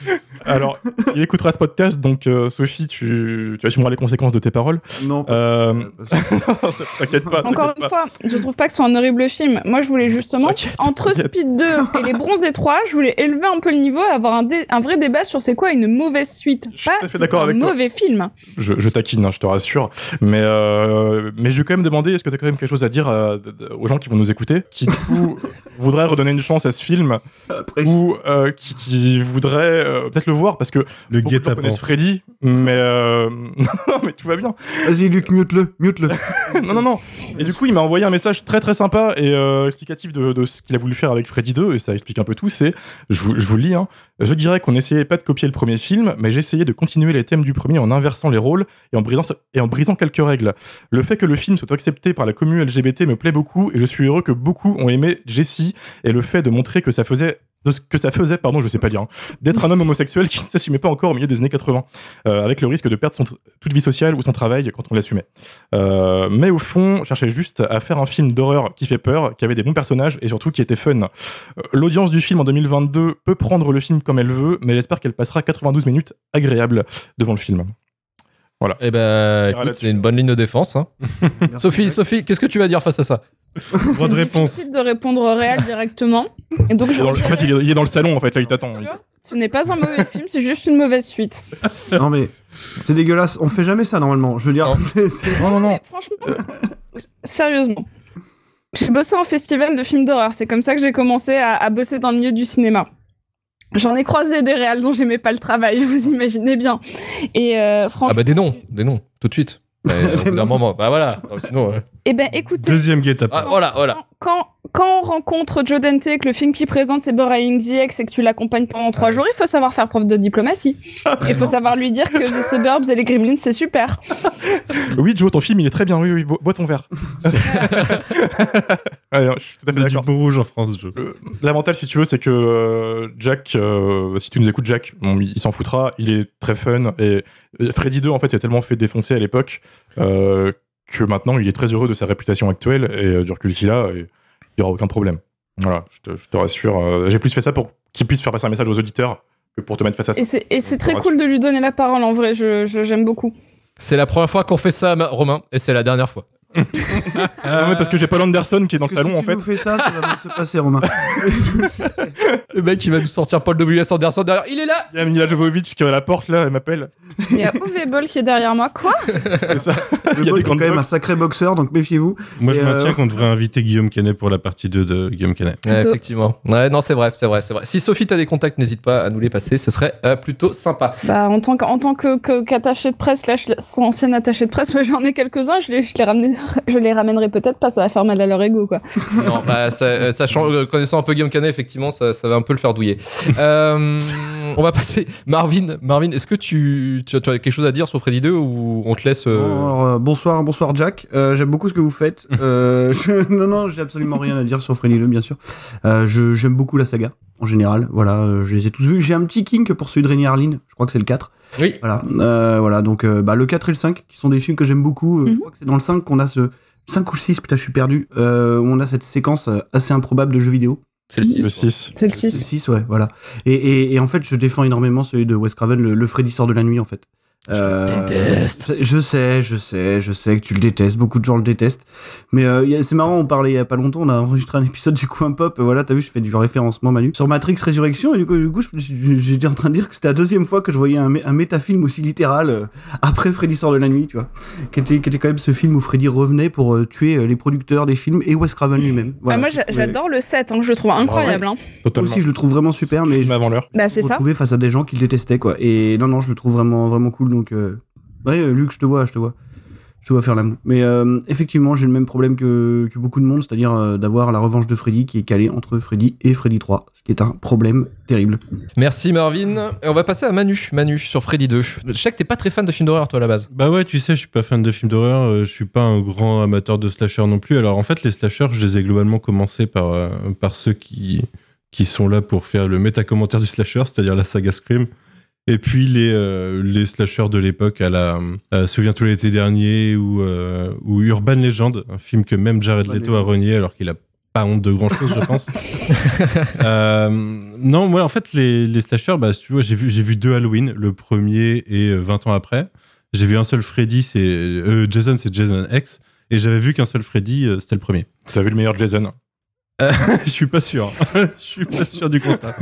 (laughs) Alors, il écoutera ce podcast, donc euh, Sophie, tu, tu assumeras les conséquences de tes paroles. Non, Euh, (laughs) T'inquiète pas. Encore une pas. fois, je trouve pas que ce soit un horrible film. Moi, je voulais justement, entre. Speed 2 et Les Bronzés 3, je voulais élever un peu le niveau et avoir un, dé- un vrai débat sur c'est quoi une mauvaise suite. Je suis Pas si d'accord un avec toi. mauvais film. Je, je taquine, hein, je te rassure. Mais, euh, mais je vais quand même demander est-ce que tu as quand même quelque chose à dire euh, aux gens qui vont nous écouter, qui du coup (laughs) voudraient redonner une chance à ce film, Après, ou euh, qui, qui voudraient euh, peut-être le voir parce que Le beaucoup de gens guet-apens. connaissent Freddy, mais euh, (laughs) non, mais tout va bien. Vas-y, Luc, mute-le, mute-le. (laughs) non, non, non. Et du coup, il m'a envoyé un message très très sympa et euh, explicatif de, de ce qu'il a voulu faire avec Freddy 2, et ça explique un peu tout. C'est, je vous, je vous le lis, hein, je dirais qu'on n'essayait pas de copier le premier film, mais j'essayais de continuer les thèmes du premier en inversant les rôles et en, brisant, et en brisant quelques règles. Le fait que le film soit accepté par la commune LGBT me plaît beaucoup, et je suis heureux que beaucoup ont aimé Jessie, et le fait de montrer que ça faisait de ce que ça faisait, pardon, je sais pas dire, hein, d'être un homme homosexuel qui ne s'assumait pas encore au milieu des années 80, euh, avec le risque de perdre son toute vie sociale ou son travail quand on l'assumait. Euh, mais au fond, je cherchais juste à faire un film d'horreur qui fait peur, qui avait des bons personnages et surtout qui était fun. Euh, L'audience du film en 2022 peut prendre le film comme elle veut, mais j'espère qu'elle passera 92 minutes agréables devant le film. Eh ben, écoute, là-dessus. c'est une bonne ligne de défense. hein. (laughs) Sophie. Sophie, qu'est-ce que tu vas dire face à ça? Droit de réponse. de répondre au réel directement. Et donc, Il je est dans le- en fait, il est, il est dans le salon, en fait, là, il t'attend. Ce n'est pas un mauvais film, c'est juste une mauvaise suite. (laughs) Non, mais c'est dégueulasse. On fait jamais ça normalement. Je veux dire, Non. (laughs) Non, non, non. Mais franchement, sérieusement. J'ai bossé en festival de films d'horreur. C'est comme ça que j'ai commencé à, à bosser dans le milieu du cinéma. J'en ai croisé des réals dont j'aimais pas le travail, (laughs) vous imaginez bien. Et euh, franchement. Ah bah des noms, des noms, tout de suite. Mais (laughs) au bout d'un moment, bah voilà. Non, sinon, euh, Eh ben écoutez, Deuxième guet-apens. ah, voilà, voilà. quand, quand on rencontre Joe Dante, que le film qu'il présente c'est Boring the X et que tu l'accompagnes pendant trois jours, il faut savoir faire preuve de diplomatie. Il faut savoir lui dire que The Suburbs et les Gremlins c'est super. (laughs) Oui, Joe, ton film, il est très bien. Oui, oui, bo- bois ton verre. (laughs) Ouais, non, je suis tout à fait a du d'accord. beau rouge en France. Euh, L'avantage, si tu veux, c'est que euh, Jack, euh, si tu nous écoutes, Jack, bon, il, il s'en foutra. Il est très fun. Et euh, Freddy 2, en fait, s'est tellement fait défoncer à l'époque euh, que maintenant, il est très heureux de sa réputation actuelle et euh, du recul qu'il a. Et il n'y aura aucun problème. Voilà, je te, je te rassure. euh, J'ai plus fait ça pour qu'il puisse faire passer un message aux auditeurs que pour te mettre face à ça. Et c'est et c'est Je te très rassure. cool de lui donner la parole en vrai, je- je- j'aime beaucoup. C'est la première fois qu'on fait ça, Ma- Romain, et c'est la dernière fois. Ah ouais, parce que j'ai Paul Anderson qui est dans le salon, si en tu fait. nous fais ça, ça va se passer, Romain. (laughs) Le mec, il va nous sortir Paul W.S. Anderson derrière. Il est là Il y a Mila Jovovich qui est à la porte, là, elle m'appelle. Il y a Uwe Boll qui est derrière moi. Quoi (laughs) C'est ça. Le Il y a boy des est quand même un sacré boxeur, donc méfiez-vous. Moi, je maintiens euh, qu'on devrait inviter Guillaume Canet pour la partie 2 de Guillaume Canet. Ouais, effectivement. Ouais, non, c'est vrai, c'est vrai, c'est vrai. Si Sophie, t'as des contacts, n'hésite pas à nous les passer, ce serait euh, plutôt sympa. Bah, en tant qu'attaché de presse, là, je- son ancien attaché de presse, ouais, j'en ai quelques-uns. Je les, je les ramener- (laughs) je les ramènerai peut-être pas. Ça va faire mal à leur ego, quoi. (laughs) non, bah, ça, euh, sachant, euh, connaissant un peu Guillaume Canet, effectivement, ça, ça va un peu le faire douiller. (laughs) Euh, on va passer. Marvin, Marvin, est-ce que tu, tu, as- tu as quelque chose à dire sur Freddy 2 ou on te laisse. euh, alors, euh, bonsoir, bonsoir Jack. Euh, J'aime beaucoup ce que vous faites. Euh, je- non, non, j'ai absolument rien à dire sur Freddy 2, bien sûr. Euh, je- J'aime beaucoup la saga, en général. Voilà, euh, je les ai tous vus. J'ai un petit kink pour celui de Rainy Harlin. Je crois que c'est le 4. Oui. Voilà, euh, voilà donc euh, bah, le 4 et le 5, qui sont des films que j'aime beaucoup. Euh, Je Mhm. crois que c'est dans le 5 qu'on a ce. 5 ou 6, putain, je suis perdu. Euh, où on a cette séquence assez improbable de jeux vidéo. C'est le 6. Le 6. C'est le C'est 6. 6, ouais, voilà. Et, et, et en fait, je défends énormément celui de Wes Craven, le, le Freddy sort de la nuit, en fait. Euh, déteste. Je sais, je sais, je sais que tu le détestes. Beaucoup de gens le détestent. Mais euh, c'est marrant, on parlait il y a pas longtemps, on a enregistré un épisode du Coin Pop. et Voilà, t'as vu, je fais du référencement, Manu. Sur Matrix Résurrection, et du coup, du coup je- je- j'étais en train de dire que c'était la deuxième fois que je voyais un, mé- un métafilm aussi littéral euh, après Freddy sort de la nuit, tu vois. Qui était, qui était quand même ce film où Freddy revenait pour euh, tuer les producteurs des films et Wes Craven lui-même. Voilà. Ah, moi, j'a- Mais- j'adore le 7, hein, je le trouve incroyable. hein. Moi Totalement. aussi, je le trouve vraiment super, mais Film avant l'heure. Bah, c'est ça. retrouvé face à des gens qui le détestaient quoi. Et non non, je le trouve vraiment vraiment cool donc euh... ouais euh, Luc, je te vois, je te vois. Je te vois faire la moue. Mais euh, effectivement, j'ai le même problème que, que beaucoup de monde, c'est-à-dire euh, d'avoir la revanche de Freddy qui est calée entre Freddy et Freddy 3, ce qui est un problème terrible. Merci Marvin. Et on va passer à Manu. Manu sur Freddy 2. Je sais que t'es pas très fan de films d'horreur, toi, à la base. Bah ouais, tu sais, je suis pas fan de films d'horreur, je suis pas un grand amateur de slasher non plus. Alors en fait, les slashers, je les ai globalement commencés par, euh, par ceux qui, qui sont là pour faire le méta-commentaire du slasher, c'est-à-dire la saga Scream. Et puis les, euh, les slashers de l'époque à la euh, Souviens-toi l'été dernier ou, euh, ou Urban Legend, un film que même Jared Leto a renié alors qu'il a pas honte de grand chose, je pense. (laughs) Euh, non, moi, en fait, les, les slashers, bah, tu vois, j'ai vu, j'ai vu deux Halloween, le premier et euh, 20 ans après. J'ai vu un seul Freddy, c'est euh, Jason, c'est Jason X, et j'avais vu qu'un seul Freddy, euh, c'était le premier. Tu as vu le meilleur Jason (laughs) Je suis pas sûr. (laughs) Je suis pas sûr du constat.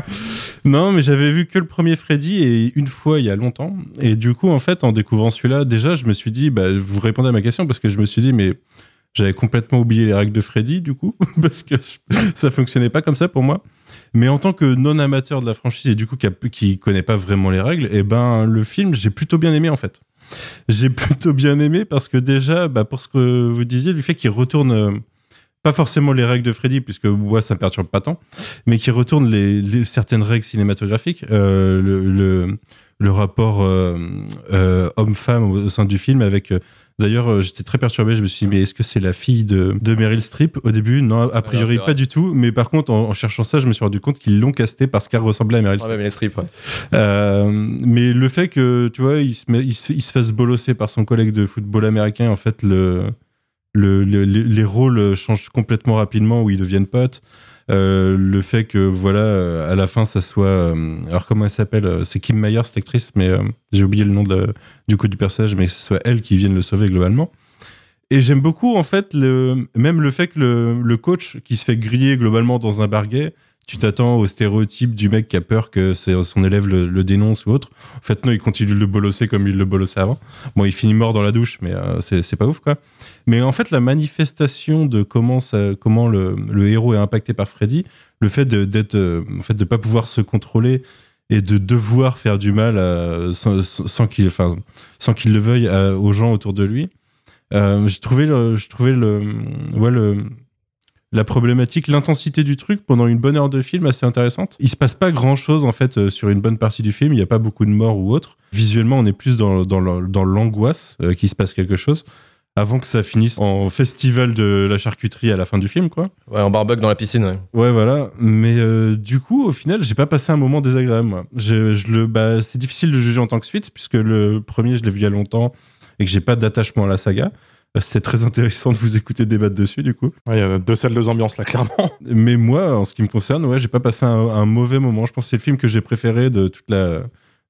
Non, mais j'avais vu que le premier Freddy et une fois il y a longtemps. Et du coup, en fait, en découvrant celui-là, déjà, je me suis dit, bah, vous répondez à ma question parce que je me suis dit, mais j'avais complètement oublié les règles de Freddy, du coup, (laughs) parce que ça fonctionnait pas comme ça pour moi. Mais en tant que non amateur de la franchise et du coup qui, a- connaît pas vraiment les règles, et ben le film j'ai plutôt bien aimé en fait. J'ai plutôt bien aimé parce que déjà, bah, pour ce que vous disiez, du fait qu'il retourne euh, pas forcément les règles de Freddy, puisque moi ça me perturbe pas tant, mais qui retourne les, les- certaines règles cinématographiques, euh, le, le, le rapport euh, euh, homme-femme au, sein du film avec. D'ailleurs, j'étais très perturbé. Je me suis dit, mais est-ce que c'est la fille de, de Meryl Streep Au début, non, a priori pas du tout. Mais par contre, en, en cherchant ça, je me suis rendu compte qu'ils l'ont casté parce qu'elle ressemblait à Meryl Streep. Ouais, mais les strips, ouais. Euh, mais le fait que, tu vois, il se, met- il se, il se fasse bolosser par son collègue de football américain, en fait, le, le, le- les, les rôles changent complètement rapidement où ils deviennent potes. Euh, le fait que, voilà, euh, à la fin, ça soit. euh, alors, comment elle s'appelle C'est Kim Myers, cette actrice, mais j'ai oublié le nom du coup du personnage, mais que ce soit elle qui vienne le sauver globalement. Et j'aime beaucoup, en fait, le, même le fait que le, le coach qui se fait griller globalement dans un bar gay, tu t'attends au stéréotype du mec qui a peur que son élève le, dénonce ou autre. En fait, non, il continue de le bolosser comme il le bolossait avant. Bon, il finit mort dans la douche, mais euh, c'est pas ouf, quoi. Mais en fait, la manifestation de comment, ça, comment le, héros est impacté par Freddy, le fait de d'être, euh, en fait, de pas pouvoir se contrôler et de devoir faire du mal à- sans, qu'il, le veuille aux gens autour de lui. Euh, trouvais le, je trouvais le, ouais, le, la problématique, l'intensité du truc pendant une bonne heure de film assez intéressante. Il se passe pas grand chose en fait euh, sur une bonne partie du film. Il n'y a pas beaucoup de morts ou autre. Visuellement, on est plus dans, dans, l'angoisse euh, qu'il se passe quelque chose avant que ça finisse en festival de la charcuterie à la fin du film, quoi. Ouais, en barbecue dans la piscine, ouais. Ouais, voilà. Mais euh, du coup, au final, j'ai pas passé un moment désagréable, moi. Je, je le, bah, c'est difficile de juger en tant que suite, puisque le premier, je l'ai vu il y a longtemps et que j'ai pas d'attachement à la saga. C'était très intéressant de vous écouter débattre dessus, du coup. Ouais, Il y a deux salles, deux ambiances là, clairement. (laughs) Mais moi, en ce qui me concerne, ouais, j'ai pas passé un, un mauvais moment. Je pense que c'est le film que j'ai préféré de toute la,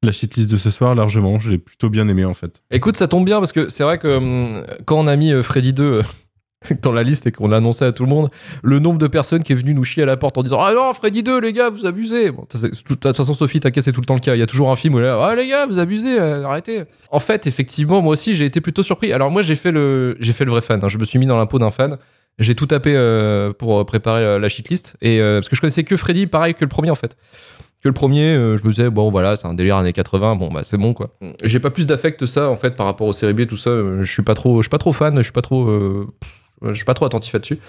la shitlist de ce soir, largement. J'ai plutôt bien aimé, en fait. Écoute, ça tombe bien parce que c'est vrai que hum, quand on a mis euh, Freddy 2 euh, (laughs) dans la liste et qu'on l'a annoncé à tout le monde, le nombre de personnes qui est venu nous chier à la porte en disant Ah non, Freddy 2, les gars, vous abusez. De toute façon, Sophie, t'inquiète, c'est tout le temps le cas. Il y a toujours un film où là, Ah les gars, vous abusez, euh, arrêtez. En fait, effectivement, moi aussi, j'ai été plutôt surpris. Alors, moi, j'ai fait le, fait le vrai fan. hein. Je me suis mis dans peau d'un fan. J'ai tout tapé euh, pour préparer euh, la shitlist. Et, euh, parce que je connaissais que Freddy, pareil que le premier en fait que le premier, je me disais, bon voilà, c'est un délire années 80, bon bah c'est bon quoi. J'ai pas plus d'affect ça en fait par rapport aux séries B, tout ça, je suis pas trop, je suis pas trop fan, je suis pas trop. Je suis pas trop attentif là-dessus.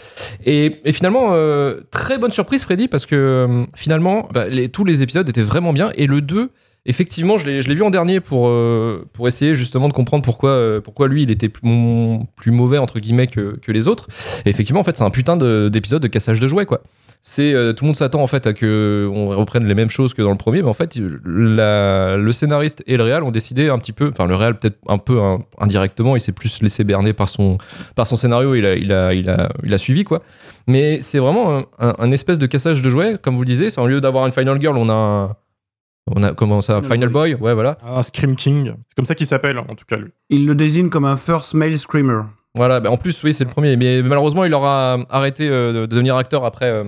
Et, finalement, euh, très bonne surprise, Freddy, parce que euh, finalement, bah, tous les épisodes étaient vraiment bien. Et le 2, effectivement, je l'ai vu en dernier pour, euh, pour essayer justement de comprendre pourquoi, euh, pourquoi lui, il était plus, mauvais, entre guillemets, que, que les autres. Et effectivement, en fait, c'est un putain de- d'épisode de cassage de jouets, quoi c'est euh, tout le monde s'attend en fait à que on reprenne les mêmes choses que dans le premier mais en fait la- le scénariste et le réal ont décidé un petit peu enfin le réal peut-être un peu hein, indirectement il s'est plus laissé berner par son par son scénario il a il a il a il a suivi quoi mais c'est vraiment un, un- un espèce de cassage de jouets comme vous le disiez c'est au lieu d'avoir une final girl on a un- on a comment ça Final final boy ouais voilà Un Scream King. C'est comme ça qu'il s'appelle, en tout cas, lui. Il le désigne comme un first male screamer. Voilà, bah en plus, oui, c'est le premier. Mais malheureusement, il aura arrêté euh, de devenir acteur après. euh,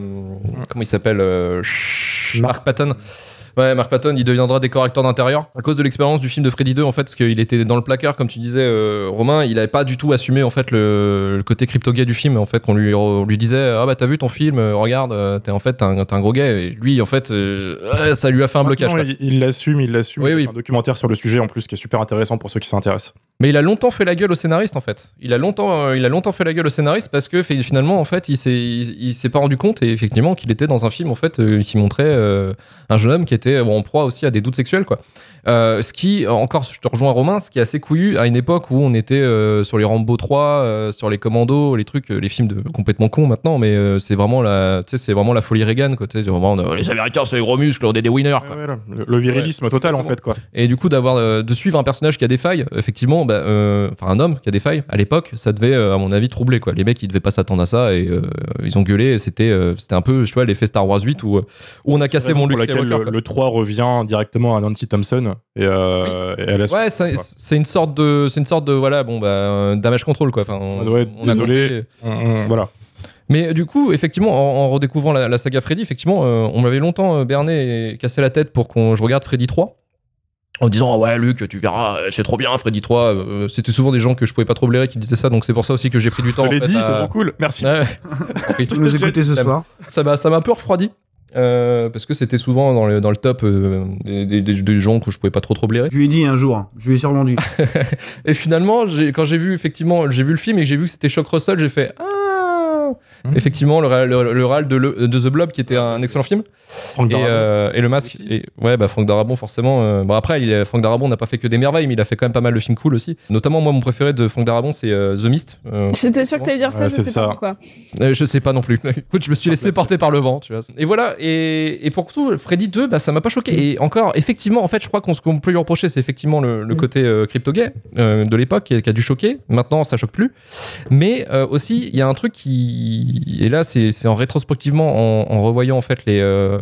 comment il s'appelle euh, Mark Patton. Ouais, Mark Patton, il deviendra décor acteur d'intérieur à cause de l'expérience du film de Freddy 2, en fait, parce qu'il était dans le placard, comme tu disais, euh, Romain. Il n'avait pas du tout assumé, en fait, le, le côté crypto-gay du film. En fait, lui, on lui disait Ah bah, t'as vu ton film, regarde, t'es en fait, un, un gros gay. Et lui, en fait, euh, ça lui a fait un blocage. Quoi. il l'assume, il l'assume. Oui, Il y a oui. Un documentaire sur le sujet, en plus, qui est super intéressant pour ceux qui s'intéressent. Mais il a longtemps fait la gueule au scénariste en fait. Il a longtemps, euh, il a longtemps fait la gueule au scénariste parce que finalement en fait il s'est, il, il s'est pas rendu compte et effectivement qu'il était dans un film en fait euh, qui montrait euh, un jeune homme qui était en proie aussi à des doutes sexuels quoi. Ce qui encore, je te rejoins Romain, ce qui est assez couillu à une époque où on était sur les Rambo 3, euh, sur les Commandos, les trucs, les films de complètement cons maintenant, mais c'est vraiment la, c'est vraiment la folie Reagan quoi. Vraiment les Américains c'est les gros muscles, on est des winners. quoi. Ouais, le, le virilisme total, en fait, quoi. Et du coup, d'avoir de suivre un personnage qui a des failles, effectivement, bah, euh, enfin un homme qui a des failles, à l'époque, ça devait, euh, à mon avis, troubler, quoi. Les mecs, ils devaient pas s'attendre à ça et euh, ils ont gueulé. C'était c'était un peu, tu vois, l'effet Star Wars 8 où, où on a cassé mon Luke Skywalker, le, le 3 revient directement à Nancy Thompson et, euh, et elle a Ouais, c'est une sorte de, c'est une sorte de, voilà, bon, bah, damage control, quoi. Enfin, on, Ouais, on a désolé. on- voilà. Mais du coup, effectivement, en, en redécouvrant la, la saga Freddy, effectivement, euh, on m'avait longtemps berné et cassé la tête pour qu'on je regarde Freddy 3. En disant, ah ouais, Luc, tu verras, c'est trop bien, Freddy 3. Euh, C'était souvent des gens que je pouvais pas trop blairer qui disaient ça, donc c'est pour ça aussi que j'ai pris du temps. Je en l'ai fait, dit, à- c'est trop cool. Merci. Ouais. (laughs) Et Tu nous écouter ce ça m'a- soir. Ça m'a ça m'a un peu refroidi. euh, parce que c'était souvent dans le, dans le top euh, des, des- des- gens que je pouvais pas trop trop blairer. Je lui ai dit un jour, hein. je lui ai survendu. (laughs) Et finalement, j'ai- quand j'ai vu effectivement, j'ai vu le film et que j'ai vu que c'était Shock Russell, j'ai fait ah. Mhm. Effectivement, le, le, le réal de, le- de The Blob, qui était un excellent film. Franck Et, Darabont. euh, et le masque. Et, ouais, bah Franck Darabont, forcément. euh, bon, après, il, Franck Darabont n'a pas fait que des merveilles, mais il a fait quand même pas mal de films cool aussi. Notamment, moi, mon préféré de Franck Darabont, c'est euh, The Mist. Euh, (laughs) J'étais sûre que t'allais dire ça, Ouais, je sais ça. pas pourquoi. euh, je sais pas non plus. (laughs) Écoute, je me suis laissé porter par le vent, tu vois. Et voilà. Et, et pour tout, Freddy 2, bah, ça m'a pas choqué. Et encore, effectivement, en fait, je crois qu'on ce qu'on peut lui reprocher, c'est effectivement le, le côté euh, crypto-gay euh, de l'époque qui, a- qui a dû choquer. Maintenant, ça choque plus. Mais euh, aussi, il y a un truc qui. Et là, c'est en rétrospectivement, en, revoyant en fait les, euh,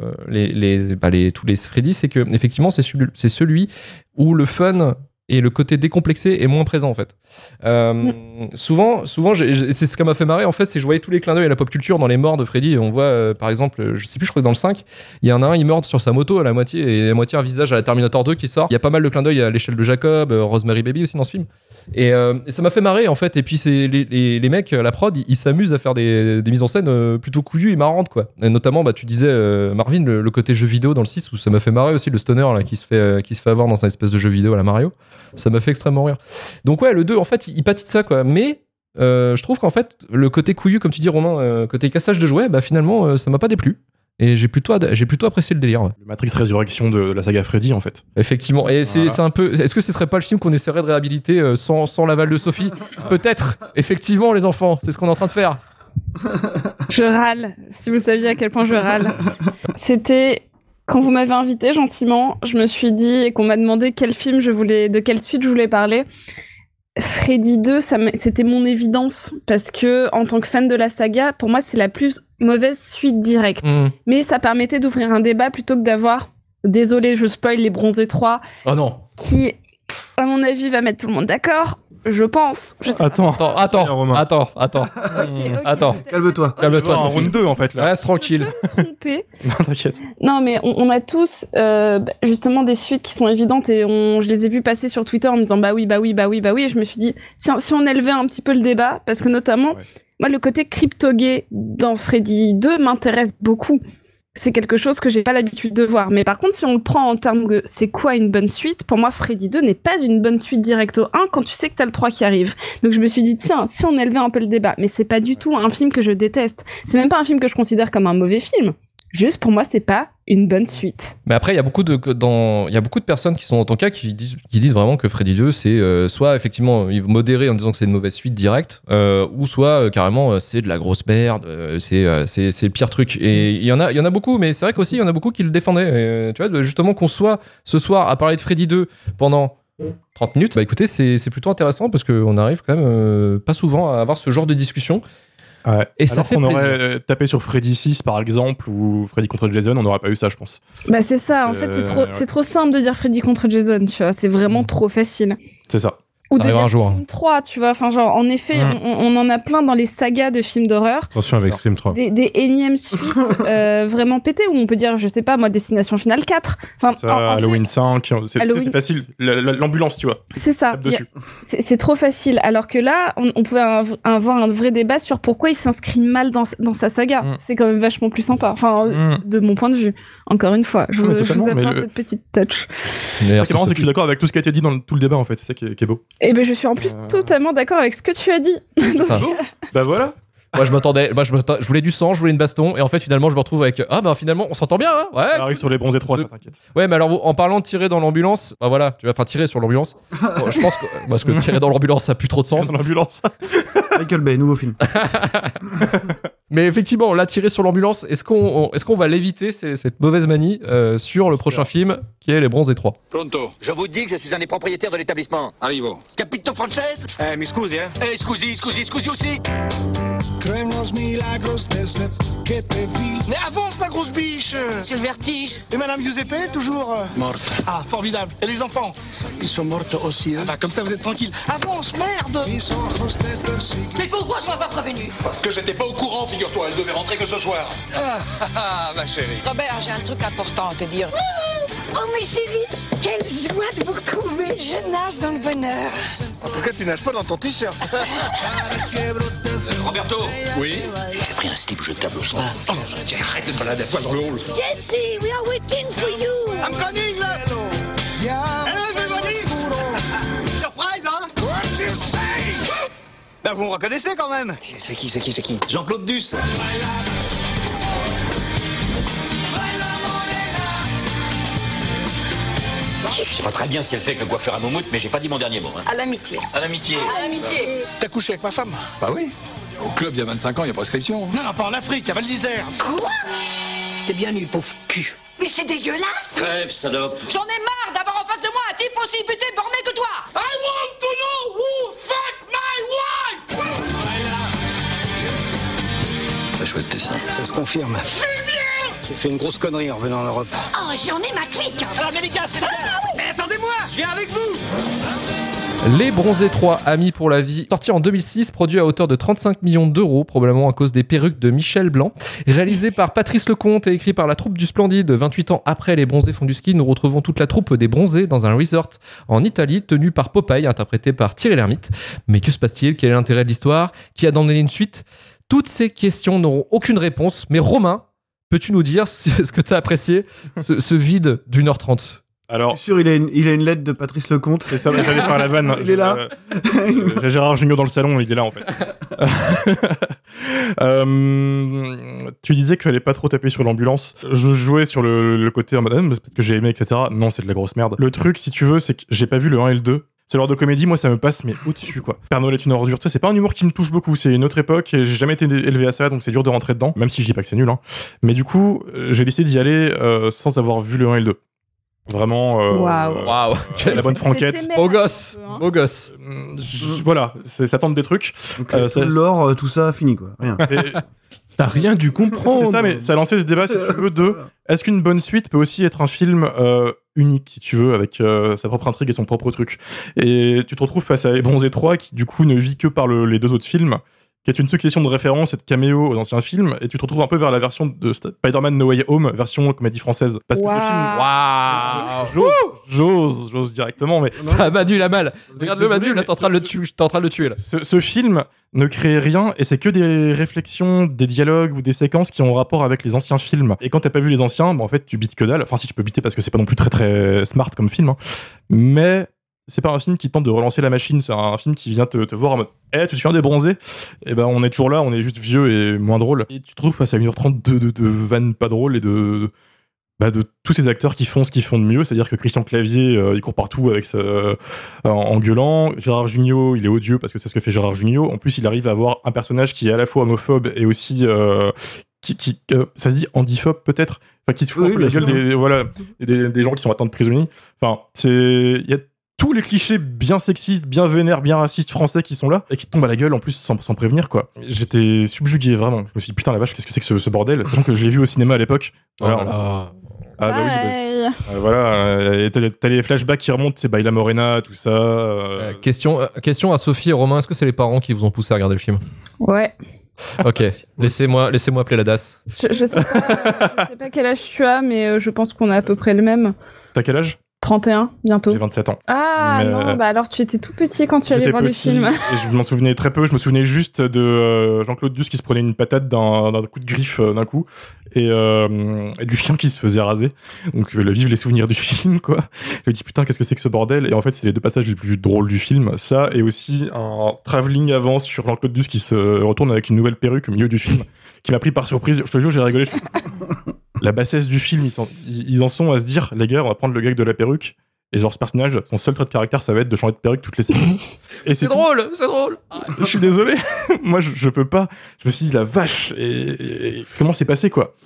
bah, les- tous les Freddy, c'est que effectivement, c'est celui où le fun et le côté décomplexé est moins présent en fait. Euh, Souvent, souvent j'ai- c'est ce qui m'a fait marrer en fait, c'est que je voyais tous les clins d'œil à la pop culture dans les morts de Freddy. Et on voit euh, par exemple, euh, je sais plus, je crois que dans le 5, il y en a un, il meurt sur sa moto à la moitié et à moitié un visage à la Terminator 2 qui sort. Il y a pas mal de clins d'œil à l'échelle de Jacob, euh, Rosemary Baby aussi dans ce film. Et, et ça m'a fait marrer en fait. Et puis c'est les, les, les mecs, la prod, ils s'amusent à faire des, des mises en scène plutôt couillues et marrantes quoi. Et notamment, bah, tu disais Marvin, le, le côté jeu vidéo dans le 6 où ça m'a fait marrer aussi le stoner là qui se fait qui se fait avoir dans un espèce de jeu vidéo à la Mario. Ça m'a fait extrêmement rire. Donc ouais, le 2 en fait, il, il pâtit de ça quoi. Mais euh, je trouve qu'en fait, le côté couillu, comme tu dis Romain, euh, côté cassage de jouets, bah finalement, euh, ça m'a pas déplu. Et j'ai plutôt, j'ai plutôt apprécié le délire. ouais. Le Matrix Résurrection de la saga Freddy, en fait. Effectivement. Et c'est Voilà. c'est un peu. Est-ce que ce serait pas le film qu'on essaierait de réhabiliter euh, sans, sans l'aval de Sophie? Peut-être. Effectivement, les enfants, c'est ce qu'on est en train de faire. Je râle, si vous saviez à quel point je râle. C'était quand vous m'avez invité gentiment, je me suis dit et qu'on m'a demandé quel film je voulais, de quelle suite je voulais parler. Freddy 2, ça m'a- c'était mon évidence parce que en tant que fan de la saga, pour moi c'est la plus mauvaise suite directe. Hmm. Mais ça permettait d'ouvrir un débat plutôt que d'avoir, désolé, je spoil les Bronzés 3, Oh non. qui, à mon avis, va mettre tout le monde d'accord. Je pense. Je sais pas. Attends. Attends, attends, attends, attends. Ok, ok, Attends. Calme-toi. Calme-toi, en round 2, en fait, là. Reste tranquille. trompé. (laughs) Non, t'inquiète. Non, mais on, on a tous euh, bah, justement des suites qui sont évidentes et on, je les ai vues passer sur Twitter en me disant bah oui, bah oui, bah oui, bah oui. Et je me suis dit si, on- si on élevait un petit peu le débat, parce que notamment, Ouais. moi, le côté crypto-gay dans Freddy 2 m'intéresse beaucoup. C'est quelque chose que j'ai pas l'habitude de voir. Mais par contre, si on le prend en termes de c'est quoi une bonne suite, pour moi, Freddy 2 n'est pas une bonne suite direct au 1 quand tu sais que t'as le 3 qui arrive. Donc je me suis dit, tiens, si on élevait un peu le débat. Mais c'est pas du tout un film que je déteste. C'est même pas un film que je considère comme un mauvais film. Juste pour moi, c'est pas une bonne suite. Mais après, il y a beaucoup de dans, il y a beaucoup de personnes qui sont en ton cas qui disent, qui disent vraiment que Freddy 2 c'est euh, soit effectivement modérer en disant que c'est une mauvaise suite directe, euh, ou soit euh, carrément c'est de la grosse merde, c'est c'est le pire truc. Et il y en a il y en a beaucoup, mais c'est vrai qu'aussi il y en a beaucoup qui le défendaient. Tu vois, justement qu'on soit ce soir à parler de Freddy 2 pendant 30 minutes, bah écoutez, c'est c'est plutôt intéressant parce qu'on arrive quand même pas souvent à avoir ce genre de discussion. Ouais. Et ça Alors fait qu'on plaisir. aurait euh, tapé sur Freddy 6, par exemple, ou Freddy contre Jason, on n'aurait pas eu ça, je pense. Bah c'est ça, en fait, c'est Euh, trop, ouais. c'est trop simple de dire Freddy contre Jason, tu vois. C'est vraiment trop facile. C'est ça. Ou Ça de un jour, hein. Scream 3, tu vois. Enfin, genre, en effet, Mm. on, on en a plein dans les sagas de films d'horreur. Attention avec Scream 3. Des, des énièmes suites (laughs) euh, vraiment pétées, où on peut dire, je sais pas, moi, Destination Finale 4. Enfin, C'est ça, en- Halloween 5, c'est Halloween- c'est facile. La- la- L'ambulance, tu vois. C'est ça. C'est c'est trop facile. Alors que là, on, on pouvait av- avoir un vrai débat sur pourquoi il s'inscrit mal dans, dans sa saga. Mm. C'est quand même vachement plus sympa. Enfin, euh, Mm. de mon point de vue. Encore une fois, je, vous- je vous apporte le- cette petite touch. Merci, Ce qui est marrant, c'est que je suis d'accord avec tout ce qui a été dit dans tout le débat, en fait. C'est ça qui est, qui est beau. Et ben, je suis en plus Euh. totalement d'accord avec ce que tu as dit. (laughs) Ça. Bah voilà. Moi je m'attendais, moi je, voulais du sang, je voulais une baston, et en fait finalement je me retrouve avec ah bah finalement on s'entend bien, hein ouais. Ça arrive sur les bronzés 3, ça t'inquiète. Ouais, mais alors en parlant de tirer dans l'ambulance, bah voilà, tu vas enfin tirer sur l'ambulance. (laughs) Bon, je pense que parce que tirer dans l'ambulance ça a plus trop de sens. Dans l'ambulance. Michael Bay, nouveau film. (laughs) Mais effectivement, là, tirer sur l'ambulance, est-ce qu'on est qu'on va l'éviter, cette mauvaise manie, euh, sur le prochain film, qui est Les Bronzés 3 Pronto. Je vous dis que je suis un des propriétaires de l'établissement. Arrivo. Capito Frances? Eh, mi scusi, eh? Eh, scusi, scusi, scusi aussi Mais avance, ma grosse biche C'est le vertige. Et Madame Giuseppe, toujours euh, Morte. Ah, formidable. Et les enfants? Ils sont mortes aussi, hein? Ah bah, comme ça, vous êtes tranquille. Avance, merde Mais pourquoi je m'as pas prévenu? Parce que j'étais pas au courant, figure-toi. Elle devait rentrer que ce soir. Ah, ah, ah, ma chérie. Robert, j'ai un truc important à te dire. Oh, mes chéris, quelle joie de vous retrouver. Je nage dans le bonheur. En tout cas, tu nages pas dans ton t-shirt. (laughs) Roberto Oui? J'ai pris un slip jetable au son. Oh, tiens, arrête de te balader à poil dans le hall. Jesse, we are waiting for you. I'm coming, là Hello, everybody (laughs) Surprise, hein Bah, vous me reconnaissez quand même C'est qui, c'est qui, c'est qui Jean-Claude Duss. Je sais pas très bien ce qu'elle fait avec le coiffeur à moumoute, mais j'ai pas dit mon dernier mot. Hein. À l'amitié. À l'amitié. À l'amitié. T'as couché avec ma femme Bah oui. Au club, il y a 25 ans, il y a prescription. Non, non, pas en Afrique, à Val d'Isère. Quoi T'es bien nu, pauvre cul. Mais c'est dégueulasse. Crève, salope. J'en ai marre d'avoir en face de moi un type aussi buté borné que toi I want to know who chouette, ça. Se confirme. J'ai fait une grosse connerie en revenant en Europe. Oh, j'en ai ma clique. Alors, délicat, c'est Mais attendez-moi, je viens avec vous Les Bronzés 3, Amis pour la vie, sorti en 2006, produit à hauteur de 35 millions d'euros, probablement à cause des perruques de Michel Blanc. Réalisé par Patrice Lecomte et écrit par la troupe du Splendide, 28 ans après Les Bronzés font du ski, nous retrouvons toute la troupe des Bronzés dans un resort en Italie, tenu par Popeye, interprété par Thierry Lhermitte. Mais que se passe-t-il? Quel est l'intérêt de l'histoire? Qui a donné une suite? Toutes ces questions n'auront aucune réponse, mais Romain, peux-tu nous dire (laughs) ce que tu as apprécié, ce, ce vide d'une heure trente? Alors, Je suis sûr, il a, une, il a une lettre de Patrice Lecomte. c'est ça, j'allais faire la vanne. Il est là. Euh, J'ai Gérard Junior dans le salon, il est là en fait. (laughs) Euh, tu disais que tu allais pas trop taper sur l'ambulance. Je jouais sur le, le côté en mode, Ah, peut-être que j'ai aimé, etc. Non, c'est de la grosse merde. Le truc, si tu veux, c'est que j'ai pas vu le 1 et le 2. C'est l'heure de comédie, moi ça me passe mais au-dessus quoi. Père Noël est une ordure, tu sais, c'est pas un humour qui me touche beaucoup, c'est une autre époque et j'ai jamais été élevé à ça donc c'est dur de rentrer dedans, même si je dis pas que c'est nul. Hein. Mais du coup, euh, j'ai décidé d'y aller euh, sans avoir vu le 1 et le 2. Vraiment, euh, Waouh. euh, Waouh. euh, la bonne franquette. Beau gosse, hein. beau gosse. Je- Voilà, c'est- ça tente des trucs. Donc, tout ça- l'or, tout ça, fini quoi. Rien. (laughs) T'as rien dû comprendre. C'est ça, mais ça a lancé ce débat, si tu veux, de (laughs) est-ce qu'une bonne suite peut aussi être un film euh, unique, si tu veux, avec euh, sa propre intrigue et son propre truc. Et tu te retrouves face à Les Bronzés 3, qui du coup ne vit que par le- les deux autres films, qui est une succession de références et de caméos aux anciens films, et tu te retrouves un peu vers la version de Spider-Man No Way Home, version comédie française. Parce que ce film. Waouh. J'ose, j'ose, j'ose directement, mais Ah, Manu la mal. Regarde le Manu, là, t'es en train de le tuer, t'es en train de le tuer là. ce, ce film ne crée rien et c'est que des réflexions, des dialogues ou des séquences qui ont rapport avec les anciens films. Et quand t'as pas vu les anciens, bah en fait tu bites que dalle. Enfin si tu peux biter parce que c'est pas non plus très très smart comme film, hein. mais c'est pas un film qui tente de relancer la machine. C'est un film qui vient te, te voir en mode, eh tu te souviens des bronzés? Et ben on est toujours là, on est juste vieux et moins drôle. Et tu te retrouves face à 1h30 de, de, de vannes pas drôles et de bah, de tous ces acteurs qui font ce qu'ils font de mieux, c'est-à-dire que Christian Clavier, euh, il court partout avec sa- euh, en, en gueulant. Gérard Jugnot, il est odieux parce que c'est ce que fait Gérard Jugnot. En plus, il arrive à avoir un personnage qui est à la fois homophobe et aussi euh, qui, qui ça se dit handiphobe peut-être, enfin qui se fout Oui, un peu la gueule des voilà des, des gens qui sont atteints de prisonniers. Enfin, c'est il y a tous les clichés bien sexistes, bien vénères, bien racistes français qui sont là et qui te tombent à la gueule en plus sans, sans prévenir quoi. J'étais subjugué vraiment. Je me suis dit putain la vache, qu'est-ce que c'est que ce, ce bordel? Sachant que je l'ai vu au cinéma à l'époque. Voilà, Oh là là. ah bah oui, bah, euh, voilà, euh, et t'as les flashbacks qui remontent, c'est Baila Morena, tout ça. euh, Euh, question, euh, question à Sophie et Romain, est-ce que c'est les parents qui vous ont poussé à regarder le film? Ouais. Ok, laissez-moi laissez appeler la DAS. Je, je sais pas, je sais pas quel âge tu as, mais je pense qu'on a à peu près le même. T'as quel âge? 31, bientôt. J'ai 27 ans. Ah Mais- non, bah alors tu étais tout petit quand tu allais voir le film. et je m'en souvenais très peu. Je me souvenais juste de euh, Jean-Claude Duss qui se prenait une patate d'un d'un coup de griffe euh, d'un coup et, euh, et du chien qui se faisait raser. Donc euh, vive les souvenirs du (laughs) film quoi. Je me dis putain qu'est-ce que c'est que ce bordel? Et en fait c'est les deux passages les plus drôles du film. Ça et aussi un travelling avant sur Jean-Claude Duss qui se retourne avec une nouvelle perruque au milieu du film qui m'a pris par surprise. Je te jure j'ai rigolé. Je (laughs) La bassesse du film ils, sont- ils ils en sont à se dire les gars on va prendre le gag de la perruque Et genre, ce personnage, son seul trait de caractère, ça va être de changer de perruque toutes les semaines. (laughs) Et C'est drôle, c'est drôle. Je suis désolé. (laughs) Moi, je, je peux pas. Je me suis dit, la vache. Et, et comment c'est passé, quoi?